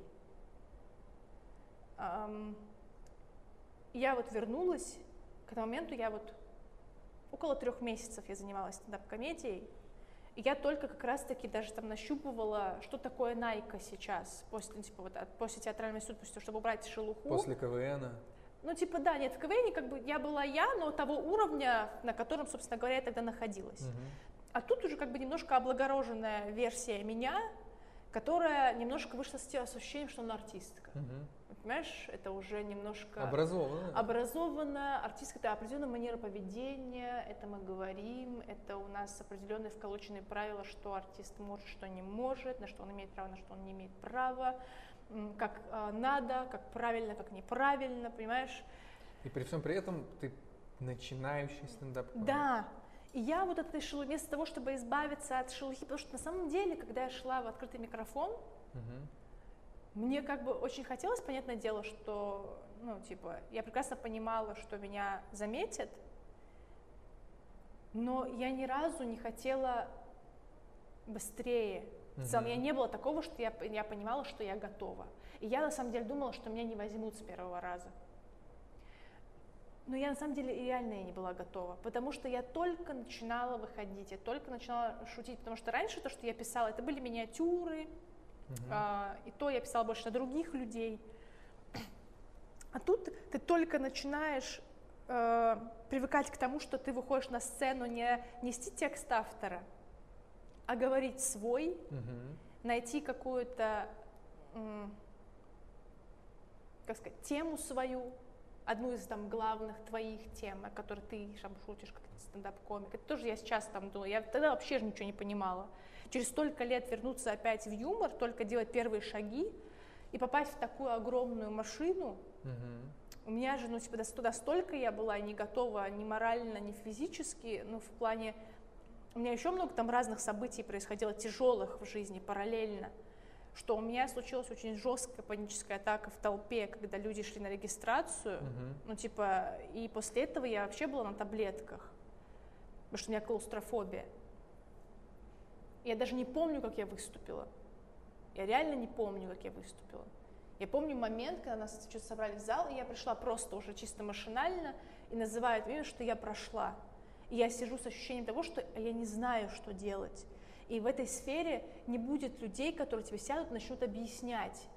Я вот вернулась, к этому моменту я вот около трех месяцев я занималась стендап-комедией, и я только как раз-таки даже там нащупывала, что такое Найка сейчас, после, ну, типа, вот, от- после театрального института, чтобы убрать шелуху. После КВНа. Ну, типа, да, нет, в КВН как бы я была я, но того уровня, на котором, собственно говоря, я тогда находилась. Мгм. А тут уже как бы немножко облагороженная версия меня, которая немножко вышла с тем ощущением, что она артистка. Мгм. Понимаешь, это уже немножко Образованно. образованная артистка, это определенная манера поведения, это мы говорим, это у нас определенные вколоченные правила, что артист может, что не может, на что он имеет право, на что он не имеет права, как а, надо, как правильно, как неправильно, понимаешь? И при всем при этом ты начинающий стендап Да. И я вот этой шелухи, вместо того, чтобы избавиться от шелухи, потому что на самом деле, когда я шла в открытый микрофон, мне как бы очень хотелось, понятное дело, что, ну, типа, я прекрасно понимала, что меня заметят, но я ни разу не хотела быстрее. В целом, я не было такого, что я, я понимала, что я готова. И я на самом деле думала, что меня не возьмут с первого раза. Но я на самом деле реально я не была готова, потому что я только начинала выходить, я только начинала шутить, потому что раньше то, что я писала, это были миниатюры, Мгм. а, и то я писала больше на других людей. А тут ты только начинаешь э, привыкать к тому, что ты выходишь на сцену не нести текст автора, а говорить свой, Мгм. найти какую-то, м, как сказать, тему свою, одну из там главных твоих тем, о которой ты там шутишь как стендап-комик. Это тоже я сейчас там думаю, я тогда вообще же ничего не понимала. Через столько лет вернуться опять в юмор, только делать первые шаги и попасть в такую огромную машину, Мгм. у меня же, ну, типа, туда столько я была не готова ни морально, ни физически, ну, в плане... У меня еще много там разных событий происходило, тяжелых в жизни параллельно, что у меня случилась очень жесткая паническая атака в толпе, когда люди шли на регистрацию, Мгм. ну, типа, и после этого я вообще была на таблетках, потому что у меня клаустрофобия. Я даже не помню, как я выступила. Я реально не помню, как я выступила. Я помню момент, когда нас что-то собрали в зал, и я пришла просто уже чисто машинально и называют имя, что я прошла. И я сижу с ощущением того, что я не знаю, что делать. И в этой сфере не будет людей, которые тебе сядут и начнут объяснять.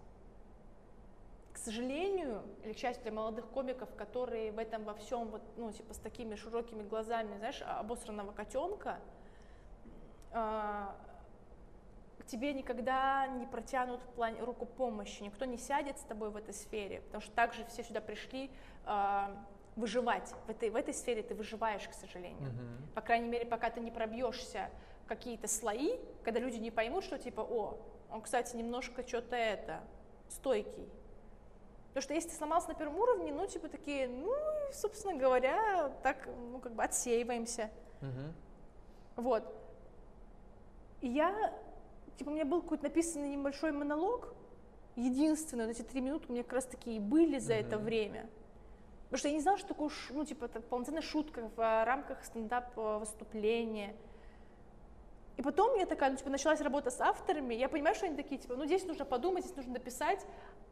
К сожалению, или к счастью для молодых комиков, которые в этом во всем, вот, ну, типа, с такими широкими глазами, знаешь, обосранного котенка, к тебе никогда не протянут в плане руку помощи, никто не сядет с тобой в этой сфере, потому что также все сюда пришли э, выживать. В этой, в этой сфере ты выживаешь, к сожалению. Мгм. По крайней мере, пока ты не пробьешься какие-то слои, когда люди не поймут, что типа, о, он, кстати, немножко что-то это, стойкий. Потому что если ты сломался на первом уровне, ну, типа такие, ну, собственно говоря, так, ну, как бы отсеиваемся. Мгм. Вот. И я, типа, у меня был какой-то написанный небольшой монолог, единственный, вот эти три минуты у меня как раз таки и были за это время. Потому что я не знала, что такое, ну, типа, это полноценная шутка в а, рамках стендап-выступления. И потом я такая, ну, типа, началась работа с авторами, я понимаю, что они такие, типа, ну, здесь нужно подумать, здесь нужно дописать,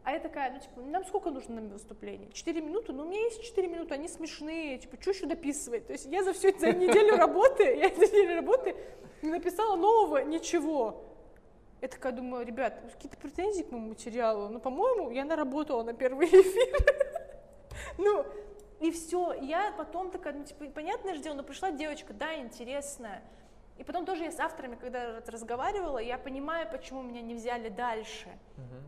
а я такая, ну, типа, нам сколько нужно на выступление? Четыре минуты? Ну, у меня есть четыре минуты, они смешные, типа, что еще дописывать? То есть я за всю за <laughs> неделю работы, я за неделю работы не написала нового ничего. Я такая думаю, ребят, какие-то претензии к моему материалу? Ну, по-моему, я наработала на первый эфир. <laughs> Ну, и все. Я потом такая, ну, типа, понятное же дело, но пришла девочка, да, интересная. И потом тоже я с авторами, когда разговаривала, я понимаю, почему меня не взяли дальше. Мгм.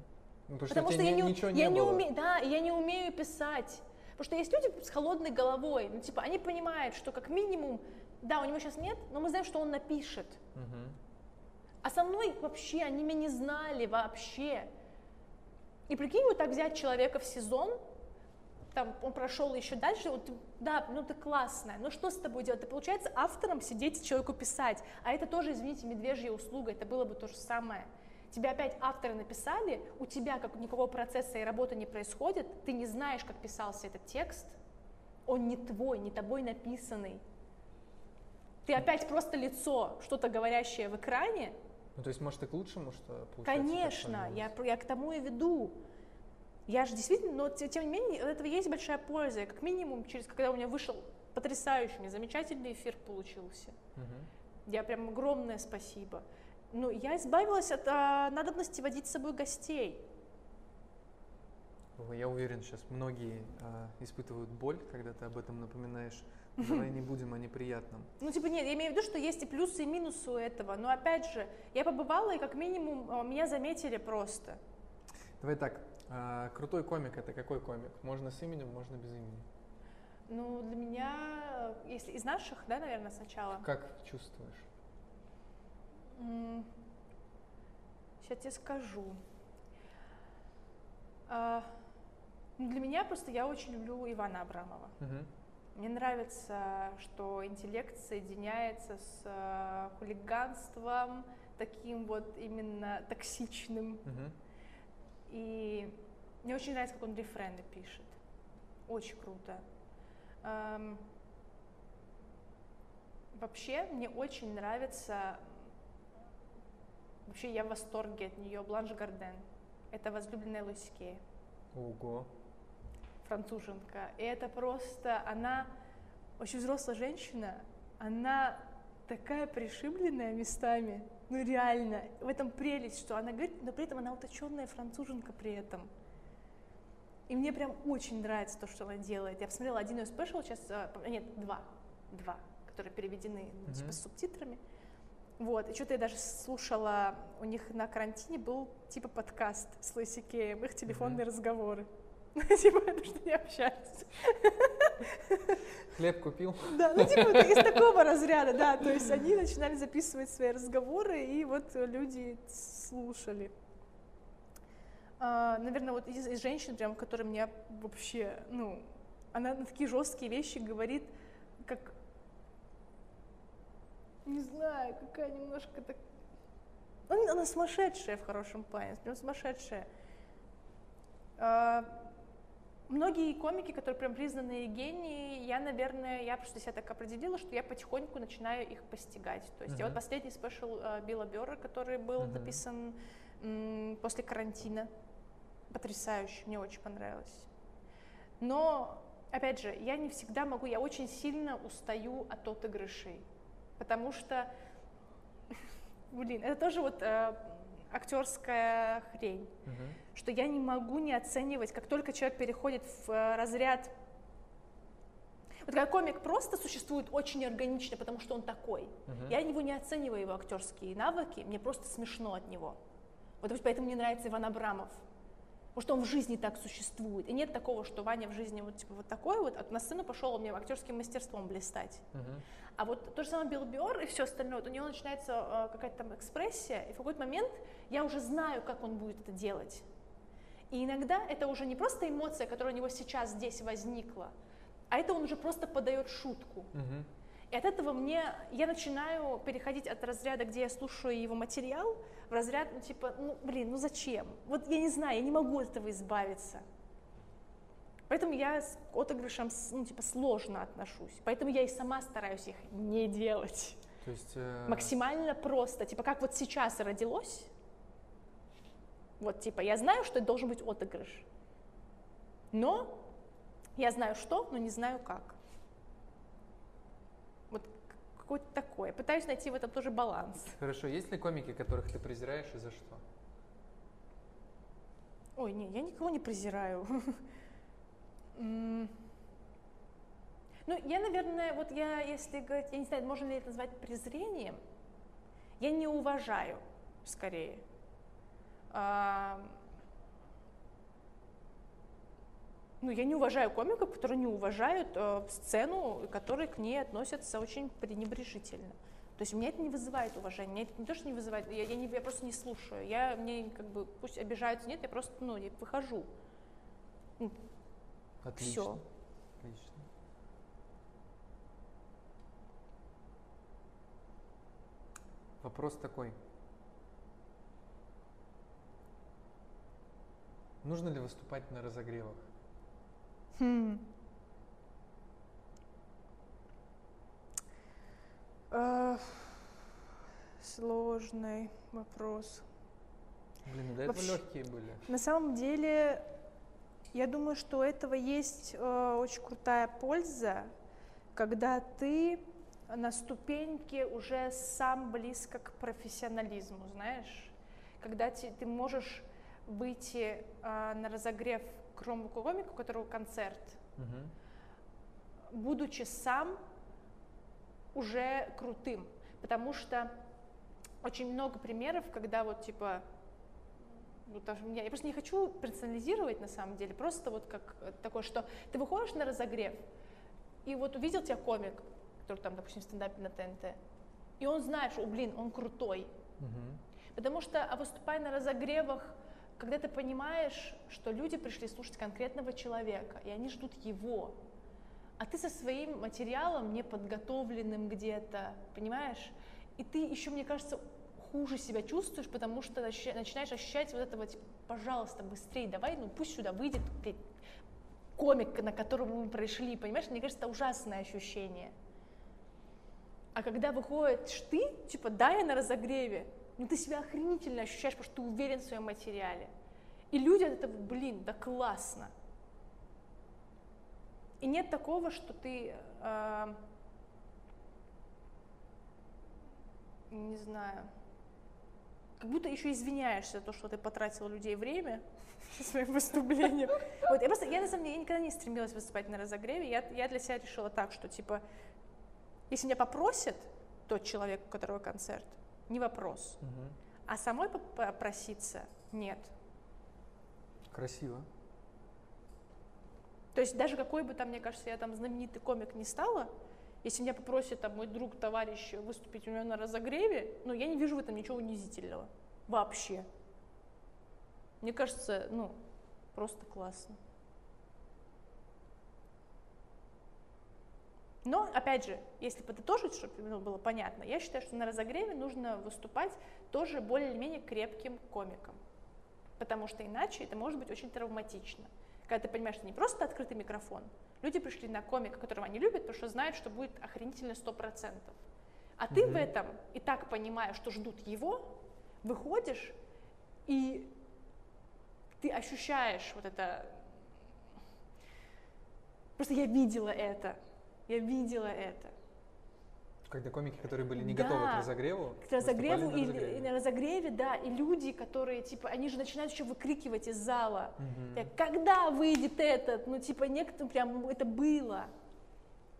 Ну, потому, Потому что, что я не, я не не умею, да, я не умею писать. Потому что есть люди с холодной головой, ну, типа, они понимают, что как минимум, да, у него сейчас нет, но мы знаем, что он напишет. Мгм. А со мной вообще, они меня не знали вообще. И прикинь, вот так взять человека в сезон, там он прошел еще дальше, вот, да, ну ты классная, ну что с тобой делать? Ты, получается, автором сидеть и человеку писать. А это тоже, извините, медвежья услуга, это было бы то же самое. Тебя опять авторы написали, у тебя как никакого процесса и работы не происходит, ты не знаешь, как писался этот текст, он не твой, не тобой написанный. Ты опять просто лицо, что-то говорящее в экране, Ну, то есть, может, и к лучшему, что получается, Конечно, я, я к тому и веду. Я же действительно, но те- тем не менее, от этого есть большая польза. Как минимум, через когда у меня вышел потрясающий, мне замечательный эфир получился. Мгм. Я прям огромное спасибо. Ну, я избавилась от а, надобности водить с собой гостей. Я уверен, сейчас многие а, испытывают боль, когда ты об этом напоминаешь. Давай не будем о неприятном. <laughs> Ну, типа, нет, я имею в виду, что есть и плюсы, и минусы у этого. Но опять же, я побывала, и как минимум а, меня заметили просто. Давай так, а, крутой комик это какой комик? Можно с именем, можно без имени. Ну, для меня, э, если из наших, да, наверное, сначала. Как чувствуешь? Сейчас тебе скажу. А, ну, для меня просто я очень люблю Ивана Абрамова. Мгм. Мне нравится, что интеллект соединяется с э, хулиганством, таким вот именно токсичным. Мгм. И мне очень нравится, как он рефрены пишет. Очень круто. Эм, Вообще, мне очень нравится... Вообще, я в восторге от нее. Бланш Гарден. Это возлюбленная Луиси Ого. француженка. И это просто... Она очень взрослая женщина. Она такая пришибленная местами. Ну, реально. В этом прелесть, что она говорит, но при этом она уточенная француженка при этом. И мне прям очень нравится то, что она делает. Я посмотрела один ее спешл сейчас, а, нет, два, два, которые переведены ну, типа с субтитрами. Вот, и что-то я даже слушала, у них на карантине был типа подкаст с Луиси Кеем, их телефонные разговоры. <laughs> Типа, потому что не общались. Хлеб купил? Да, ну типа из такого разряда, да. То есть они начинали записывать свои разговоры, и вот люди слушали. А, наверное, вот из, из женщин, прям, которая меня вообще, ну, она на такие жесткие вещи говорит, как, не знаю, какая немножко так... Она, она сумасшедшая в хорошем плане, прям сумасшедшая. А, Многие комики, которые прям признанные гении, я, наверное, я просто себя так определила, что я потихоньку начинаю их постигать. То есть я вот последний спешл э, Билла Бёрра, который был Мгм. написан м, после карантина, потрясающий, мне очень понравилось. Но, опять же, я не всегда могу, я очень сильно устаю от отыгрышей, потому что, <laughs> блин, это тоже вот э, актерская хрень Мгм. что я не могу не оценивать, как только человек переходит в э, разряд... Вот когда комик просто существует очень органично, потому что он такой. Мгм. Я его не оцениваю, его актерские навыки, мне просто смешно от него. Вот поэтому мне нравится Иван Абрамов. Потому что он в жизни так существует. И нет такого, что Ваня в жизни вот, типа, вот такой вот, а на сцену пошел он мне актерским мастерством блистать. Мгм. А вот то же самое Билл Бёрр и все остальное, вот у него начинается э, какая-то там экспрессия, и в какой-то момент я уже знаю, как он будет это делать. И иногда это уже не просто эмоция, которая у него сейчас здесь возникла, а это он уже просто подает шутку. Мгм. И от этого мне, я начинаю переходить от разряда, где я слушаю его материал, в разряд, ну типа, ну блин, ну зачем? Вот я не знаю, я не могу от этого избавиться. Поэтому я с отыгрышем, ну типа, сложно отношусь. Поэтому я и сама стараюсь их не делать. То есть... э, Максимально просто. Типа, как вот сейчас родилось. Вот, типа, я знаю, что это должен быть отыгрыш. Но я знаю что, но не знаю как. Вот какое-то такое. Пытаюсь найти в этом тоже баланс. Хорошо, есть ли комики, которых ты презираешь и за что? Ой, не, я никого не презираю. <laughs> Ну, я, наверное, вот я, если говорить, я не знаю, можно ли это назвать презрением, я не уважаю, скорее. А, Ну, я не уважаю комиков, которые не уважают э, сцену, которые к ней относятся очень пренебрежительно. То есть у меня это не вызывает уважения, меня это не то, что не вызывает, я, я, не, я просто не слушаю. Я, мне как бы, пусть обижаются, нет, я просто, ну, я выхожу. Отлично. Всё. Отлично. Вопрос такой. Нужно ли выступать на разогревах? Хм. А, Сложный вопрос. Блин, до этого Вообще- легкие были. На самом деле, я думаю, что у этого есть э, очень крутая польза, когда ты на ступеньке уже сам близко к профессионализму, знаешь, когда те- ты можешь выйти э, на разогрев к рому комику, у которого концерт, Мгм. будучи сам уже крутым. Потому что очень много примеров, когда вот типа ну, даже у меня, я просто не хочу персонализировать на самом деле, просто вот как э, такое, что ты выходишь на разогрев, и вот увидел тебя комик, который там, допустим, в стендапе на ТНТ, и он знает, что, «О, блин, он крутой. Мгм. Потому что, а выступая на разогревах, когда ты понимаешь, что люди пришли слушать конкретного человека, и они ждут его, а ты со своим материалом неподготовленным где-то, понимаешь? И ты еще, мне кажется, хуже себя чувствуешь, потому что начи- начинаешь ощущать вот этого, типа, пожалуйста, быстрее, давай, ну пусть сюда выйдет блядь, комик, на которого мы пришли, понимаешь? Мне кажется, это ужасное ощущение. А когда выходишь ты, типа, да, я на разогреве, ну ты себя охренительно ощущаешь, потому что ты уверен в своем материале. И люди от этого, блин, да классно. И нет такого, что ты, э, не знаю, как будто еще извиняешься за то, что ты потратил людей время <laughs> своим выступлением. Вот, я просто, я на самом деле я никогда не стремилась выступать на разогреве. Я, я для себя решила так, что типа, если меня попросит тот человек, у которого концерт, не вопрос. Мгм. А самой поп- попроситься нет. Красиво. То есть даже какой бы там, мне кажется, я там знаменитый комик не стала, если меня попросит там мой друг, товарищ выступить у меня на разогреве, ну я не вижу в этом ничего унизительного. Вообще. Мне кажется, ну, просто классно. Но, опять же, если подытожить, чтобы ну, было понятно, я считаю, что на разогреве нужно выступать тоже более-менее крепким комиком. Потому что иначе это может быть очень травматично. Когда ты понимаешь, что не просто открытый микрофон. Люди пришли на комика, которого они любят, потому что знают, что будет охренительно 100%. А ты в Мгм. этом и так понимая, что ждут его, выходишь, и ты ощущаешь вот это... Просто я видела это. Я видела это. Когда комики, которые были не готовы Да. к разогреву, К разогреву и, на разогреве. и на разогреве, да, и люди, которые, типа, они же начинают еще выкрикивать из зала. Так, Когда выйдет этот? Ну, типа, некоторым прям это было.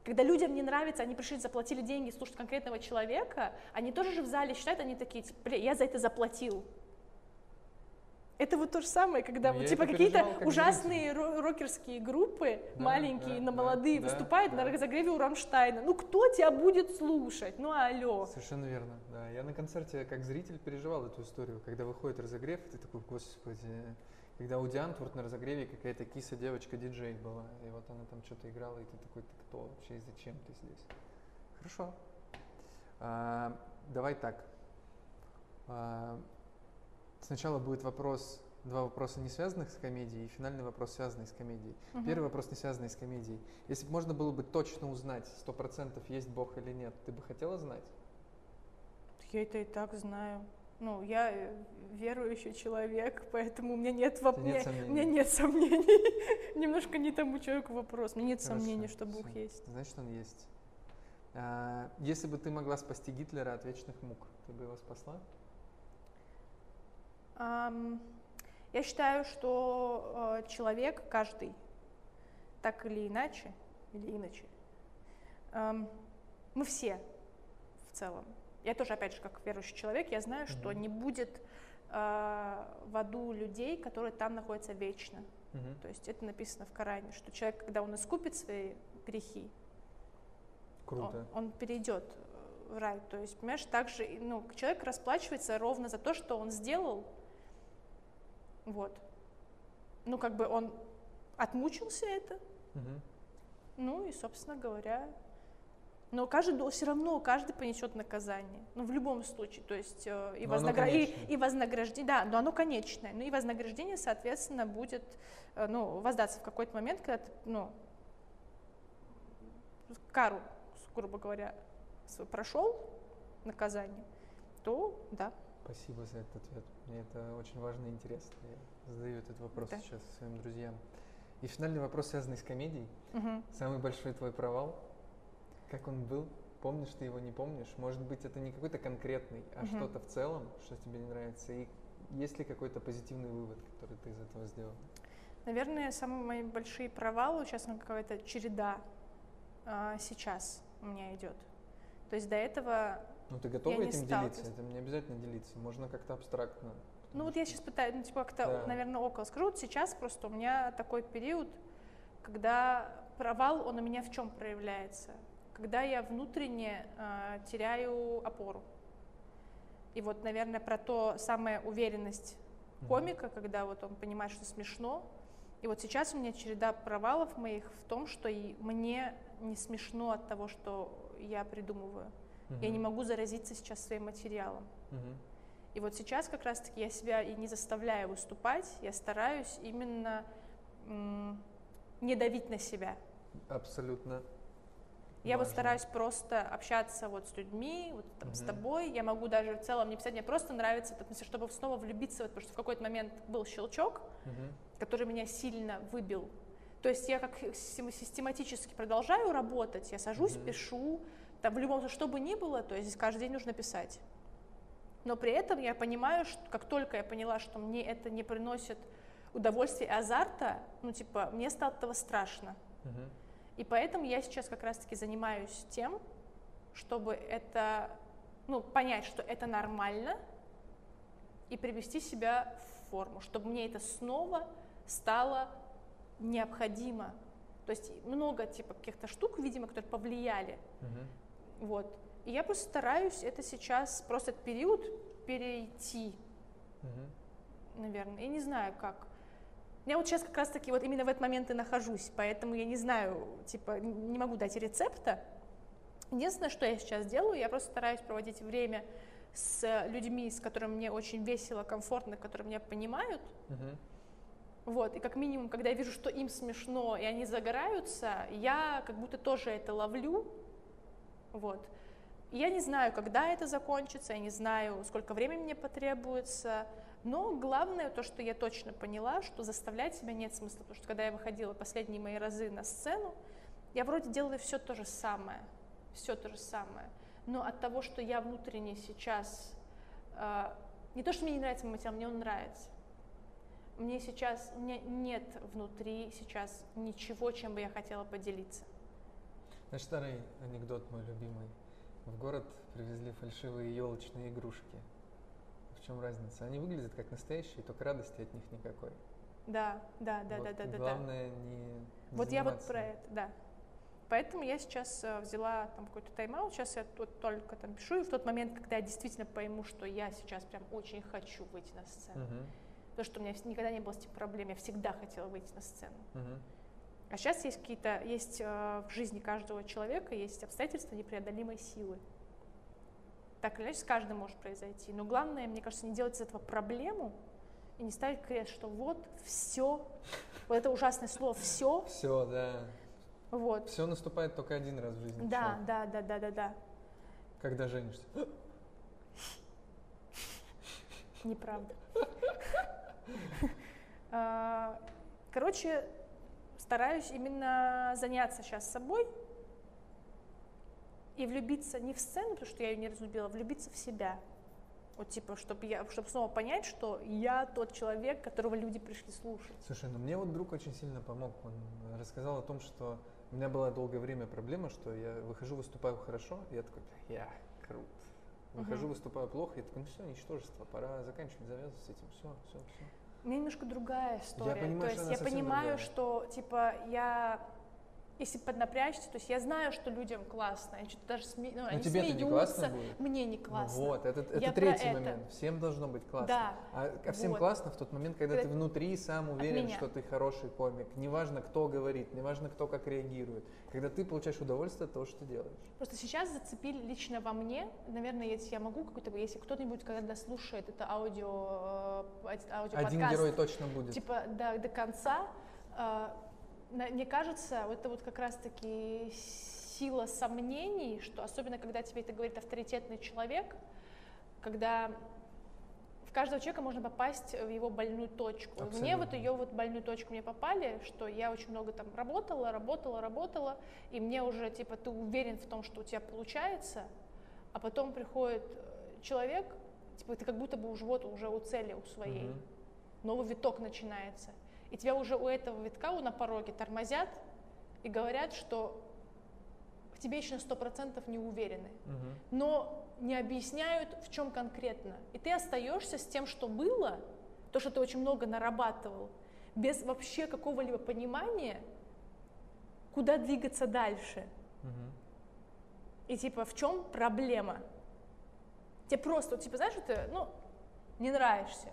Когда людям не нравится, они пришли, заплатили деньги, слушать конкретного человека, они тоже же в зале считают, они такие, типа, я за это заплатил. Это вот то же самое, когда Ну, я типа какие-то как ужасные ро- рокерские группы, Да, маленькие, да, но да, молодые, да, выступают да. на разогреве у Рамштайна. Ну кто тебя будет слушать? Ну алло. Совершенно верно, да. Я на концерте как зритель переживал эту историю. Когда выходит разогрев, ты такой, господи. Когда у Диантворд на разогреве какая-то киса девочка-диджей была, и вот она там что-то играла, и ты такой, ты кто вообще и зачем ты здесь? Хорошо. А, давай так. А, сначала будет вопрос, два вопроса, не связанных с комедией, и финальный вопрос, связанный с комедией. Мгм. Первый вопрос, не связанный с комедией. Если бы можно было бы точно узнать, сто процентов есть Бог или нет, ты бы хотела знать? Я это и так знаю. Ну, я э, верующий человек, <laughs> поэтому у меня нет, воп- У нет меня- сомнений? у меня нет сомнений. <laughs> Немножко не тому человеку вопрос. У меня нет Хорошо, сомнений, что Бог всё. есть. Значит, он есть. А, если бы ты могла спасти Гитлера от вечных мук, ты бы его спасла? Я считаю, что э, человек, каждый, так или иначе, или иначе, мы все в целом. Я тоже, опять же, как верующий человек, я знаю, что не будет э, в аду людей, которые там находятся вечно. Мгм. То есть это написано в Коране, что человек, когда он искупит свои грехи, Круто. он, он перейдет э, в рай. То есть, понимаешь, также ну, человек расплачивается ровно за то, что он сделал. Вот. Ну, как бы он отмучился это, Мгм. ну и, собственно говоря, но каждый все равно каждый понесет наказание. Ну, в любом случае. То есть э, и, вознагра- и, и вознаграждение, да, но оно конечное. Ну и вознаграждение, соответственно, будет э, ну, воздаться в какой-то момент, когда ты, ну, кару, грубо говоря, прошел наказание, то да. Спасибо за этот ответ. Мне это очень важно и интересно. Я задаю этот вопрос Да. сейчас своим друзьям. И финальный вопрос, связанный с комедией. Мгм. Самый большой твой провал? Как он был? Помнишь ты его, не помнишь? Может быть, это не какой-то конкретный, а Мгм. что-то в целом, что тебе не нравится? И есть ли какой-то позитивный вывод, который ты из этого сделал? Наверное, самые мои большие провалы, сейчас ну, какая-то череда а, сейчас у меня идет. То есть до этого Ну, ты готова не этим делиться? Это не обязательно делиться. Можно как-то абстрактно. Ну вот я сейчас пытаюсь, ну типа как-то, Да. наверное, около скажу. Вот сейчас просто у меня такой период, когда провал, он у меня в чем проявляется? Когда я внутренне а, теряю опору. И вот, наверное, про то самая уверенность комика, когда вот он понимает, что смешно. И вот сейчас у меня череда провалов моих в том, что и мне не смешно от того, что я придумываю. Я не могу заразиться сейчас своим материалом. Мгм. И вот сейчас как раз-таки я себя и не заставляю выступать, я стараюсь именно не давить на себя. Абсолютно. Я вот важно. стараюсь просто общаться вот с людьми, вот там с Мгм. тобой. Я могу даже в целом не писать, мне просто нравится, смысле, чтобы снова влюбиться, вот, потому что в какой-то момент был щелчок, Мгм. который меня сильно выбил. То есть я как систематически продолжаю работать, я сажусь, Мгм. пишу, там в любом случае, что бы ни было, то есть здесь каждый день нужно писать. Но при этом я понимаю, что как только я поняла, что мне это не приносит удовольствия и азарта, ну типа, мне стало от этого страшно. И поэтому я сейчас как раз-таки занимаюсь тем, чтобы это, ну, понять, что это нормально, и привести себя в форму, чтобы мне это снова стало необходимо. То есть много типа каких-то штук, видимо, которые повлияли. Мгм. Вот. И я просто стараюсь это сейчас, просто этот период перейти, Мгм. наверное. Я не знаю, как. Я вот сейчас как раз-таки вот именно в этот момент и нахожусь, поэтому я не знаю, типа, не могу дать рецепта. Единственное, что я сейчас делаю, я просто стараюсь проводить время с людьми, с которыми мне очень весело, комфортно, которые меня понимают. Мгм. Вот, и как минимум, когда я вижу, что им смешно, и они загораются, я как будто тоже это ловлю. Вот. Я не знаю, когда это закончится, я не знаю, сколько времени мне потребуется, но главное то, что я точно поняла, что заставлять себя нет смысла, потому что когда я выходила последние мои разы на сцену, я вроде делаю все то же самое, все то же самое, но от того, что я внутренне сейчас, э, не то, что мне не нравится мой материал, мне он нравится, мне сейчас, у меня нет внутри сейчас ничего, чем бы я хотела поделиться. Знаешь, старый анекдот мой любимый. В город привезли фальшивые елочные игрушки. В чем разница? Они выглядят как настоящие, только радости от них никакой. Да, да, да, Вот да, да, да, да. Главное не Вот я вот про это, да. Поэтому я сейчас э, взяла там какой-то тайм-аут, сейчас я тут только там пишу, и в тот момент, когда я действительно пойму, что я сейчас прям очень хочу выйти на сцену, Мгм, потому что у меня никогда не было с этим проблем, я всегда хотела выйти на сцену. мгм. А сейчас есть какие-то, есть э, в жизни каждого человека, есть обстоятельства непреодолимой силы. Так или иначе, с каждым может произойти. Но главное, мне кажется, не делать из этого проблему и не ставить крест, что вот все, вот это ужасное слово все, Все, да. вот. Все наступает только один раз в жизни. Да, человека. да, да, да, да, да. Когда женишься. Неправда. <laughs> А, Короче, стараюсь именно заняться сейчас собой и влюбиться не в сцену, потому что я ее не разлюбила, а влюбиться в себя. Вот типа, чтобы я, чтобы снова понять, что я тот человек, которого люди пришли слушать. Слушай, ну мне вот друг очень сильно помог. Он рассказал о том, что у меня была долгое время проблема, что я выхожу, выступаю хорошо, и я такой, я крут. Выхожу, Мгм. выступаю плохо, и я такой, ну все, ничтожество, пора заканчивать, завязывать с этим, все, все, все. У меня немножко другая история. понимаю, то есть я понимаю, другая. что типа я если поднапрячься, то есть я знаю, что людям классно, они что-то даже сме... ну, они тебе это не смеются, классно будет? мне не Ну классно. вот, это, это Я третий это. момент. Всем должно быть классно. Да, А, а всем вот. классно в тот момент, когда Когда- ты внутри сам уверен, что ты хороший комик. Неважно, кто говорит, неважно, кто как реагирует. Когда ты получаешь удовольствие от того, что ты делаешь. Просто сейчас зацепили лично во мне, наверное, если я могу какой-то, если кто-нибудь когда слушает это аудио, э, аудиоподкаст, Один герой точно будет. типа да, до конца, э, мне кажется, это вот как раз-таки сила сомнений, что особенно когда тебе это говорит авторитетный человек, когда в каждого человека можно попасть в его больную точку. И Мне вот Абсолютно. ее вот больную точку мне попали, что я очень много там работала, работала, работала, и мне уже типа ты уверен в том, что у тебя получается, а потом приходит э, человек, типа ты как будто бы уже вот уже у цели у своей Мгм. новый виток начинается. И тебя уже у этого витка, у на пороге тормозят и говорят, что в тебе еще на сто процентов не уверены. Мгм. Но не объясняют, в чем конкретно. И ты остаешься с тем, что было, то, что ты очень много нарабатывал, без вообще какого-либо понимания, куда двигаться дальше. Мгм. И типа, в чем проблема? Тебе просто, вот, типа, знаешь, это, ну, не нравишься.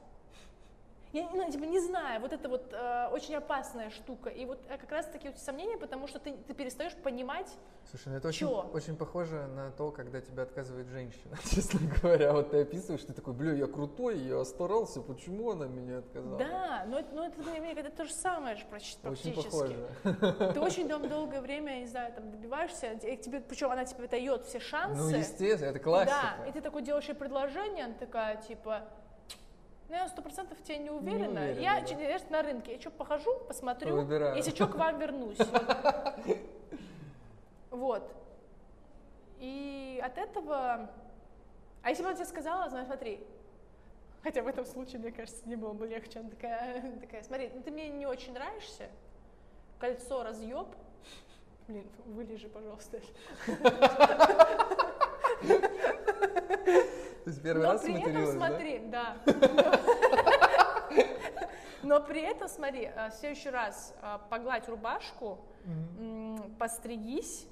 Я ну, типа, не знаю, вот это вот э, очень опасная штука. И вот э, как раз таки вот сомнения, потому что ты, ты перестаешь понимать, Слушай, ну это очень, Чё? очень похоже на то, когда тебя отказывает женщина, <laughs> честно говоря. Вот ты описываешь, ты такой, бля, я крутой, я старался, почему она меня отказала? да, но это, но это, кажется, это то же самое же практи- Очень практически. похоже. Ты очень дол- долгое время, не знаю, там добиваешься, и тебе, причем она тебе дает все шансы. Ну, естественно, это классика. Да, и ты такой делаешь ей предложение, она такая, типа, ну, я сто процентов в тебе не уверена. уверена, я да. на рынке, я что, похожу, посмотрю, Выбираю. если что, к вам вернусь. <laughs> Вот. И от этого... А если бы она тебе сказала, знаешь, смотри, хотя в этом случае, мне кажется, не было бы легче, она такая, <laughs> такая смотри, ну ты мне не очень нравишься, кольцо разъеб, блин, вылежи, пожалуйста. <laughs> То есть первый Но раз при этом смотри, да. Но при этом смотри, а, в следующий раз а, погладь рубашку, постригись.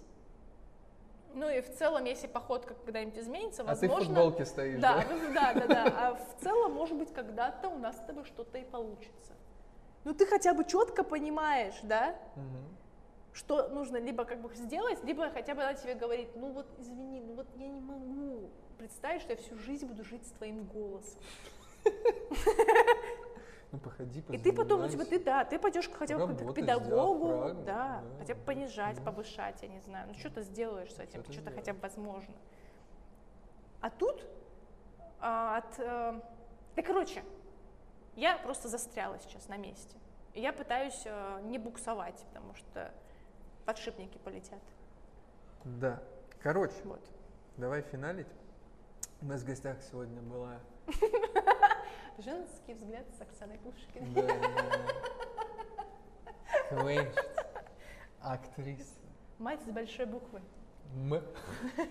Ну и в целом, если походка когда-нибудь изменится, А ты в возможно... футболке стоишь, да, да? да, да, да. А в целом, может быть, когда-то у нас с тобой что-то и получится. Ну ты хотя бы четко понимаешь, да, Мгм. что нужно либо как бы сделать, либо хотя бы она тебе говорит, ну вот извини, ну вот я не могу представить, что я всю жизнь буду жить с твоим голосом. Ну, походи, И ты потом, ну типа ты да, ты пойдешь хотя бы к педагогу, да, да, хотя бы понижать, да. повышать, я не знаю, ну что-то сделаешь с этим, Что-то сделаешь. хотя бы возможно. А тут а, от, э, да короче, я просто застряла сейчас на месте. И я пытаюсь э, не буксовать, потому что подшипники полетят. Да. Короче, Вот. давай финалить. У нас в гостях сегодня была... <laughs> Женский взгляд с Оксаной Пушкиной. Да, КВНщица, актриса, Мать с большой буквы. <laughs> М.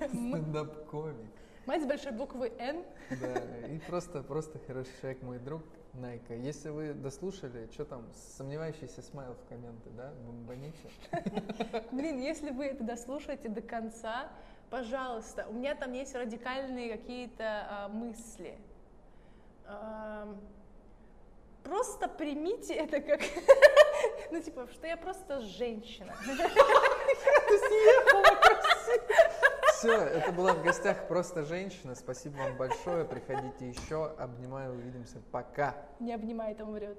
Стендап-комик. Мать с большой буквы Н. Да, и просто, просто хороший человек, мой друг Найка. Если вы дослушали, что там, сомневающийся смайл в комменты, да, бомбаните. <laughs> Блин, если вы это дослушаете до конца, пожалуйста, у меня там есть радикальные какие-то а, мысли. Ам, просто примите это как, <laughs> ну типа, что я просто женщина. Все, это была в гостях просто женщина. Спасибо вам большое. Приходите еще. Обнимаю, увидимся. Пока. Не обнимай, там врет.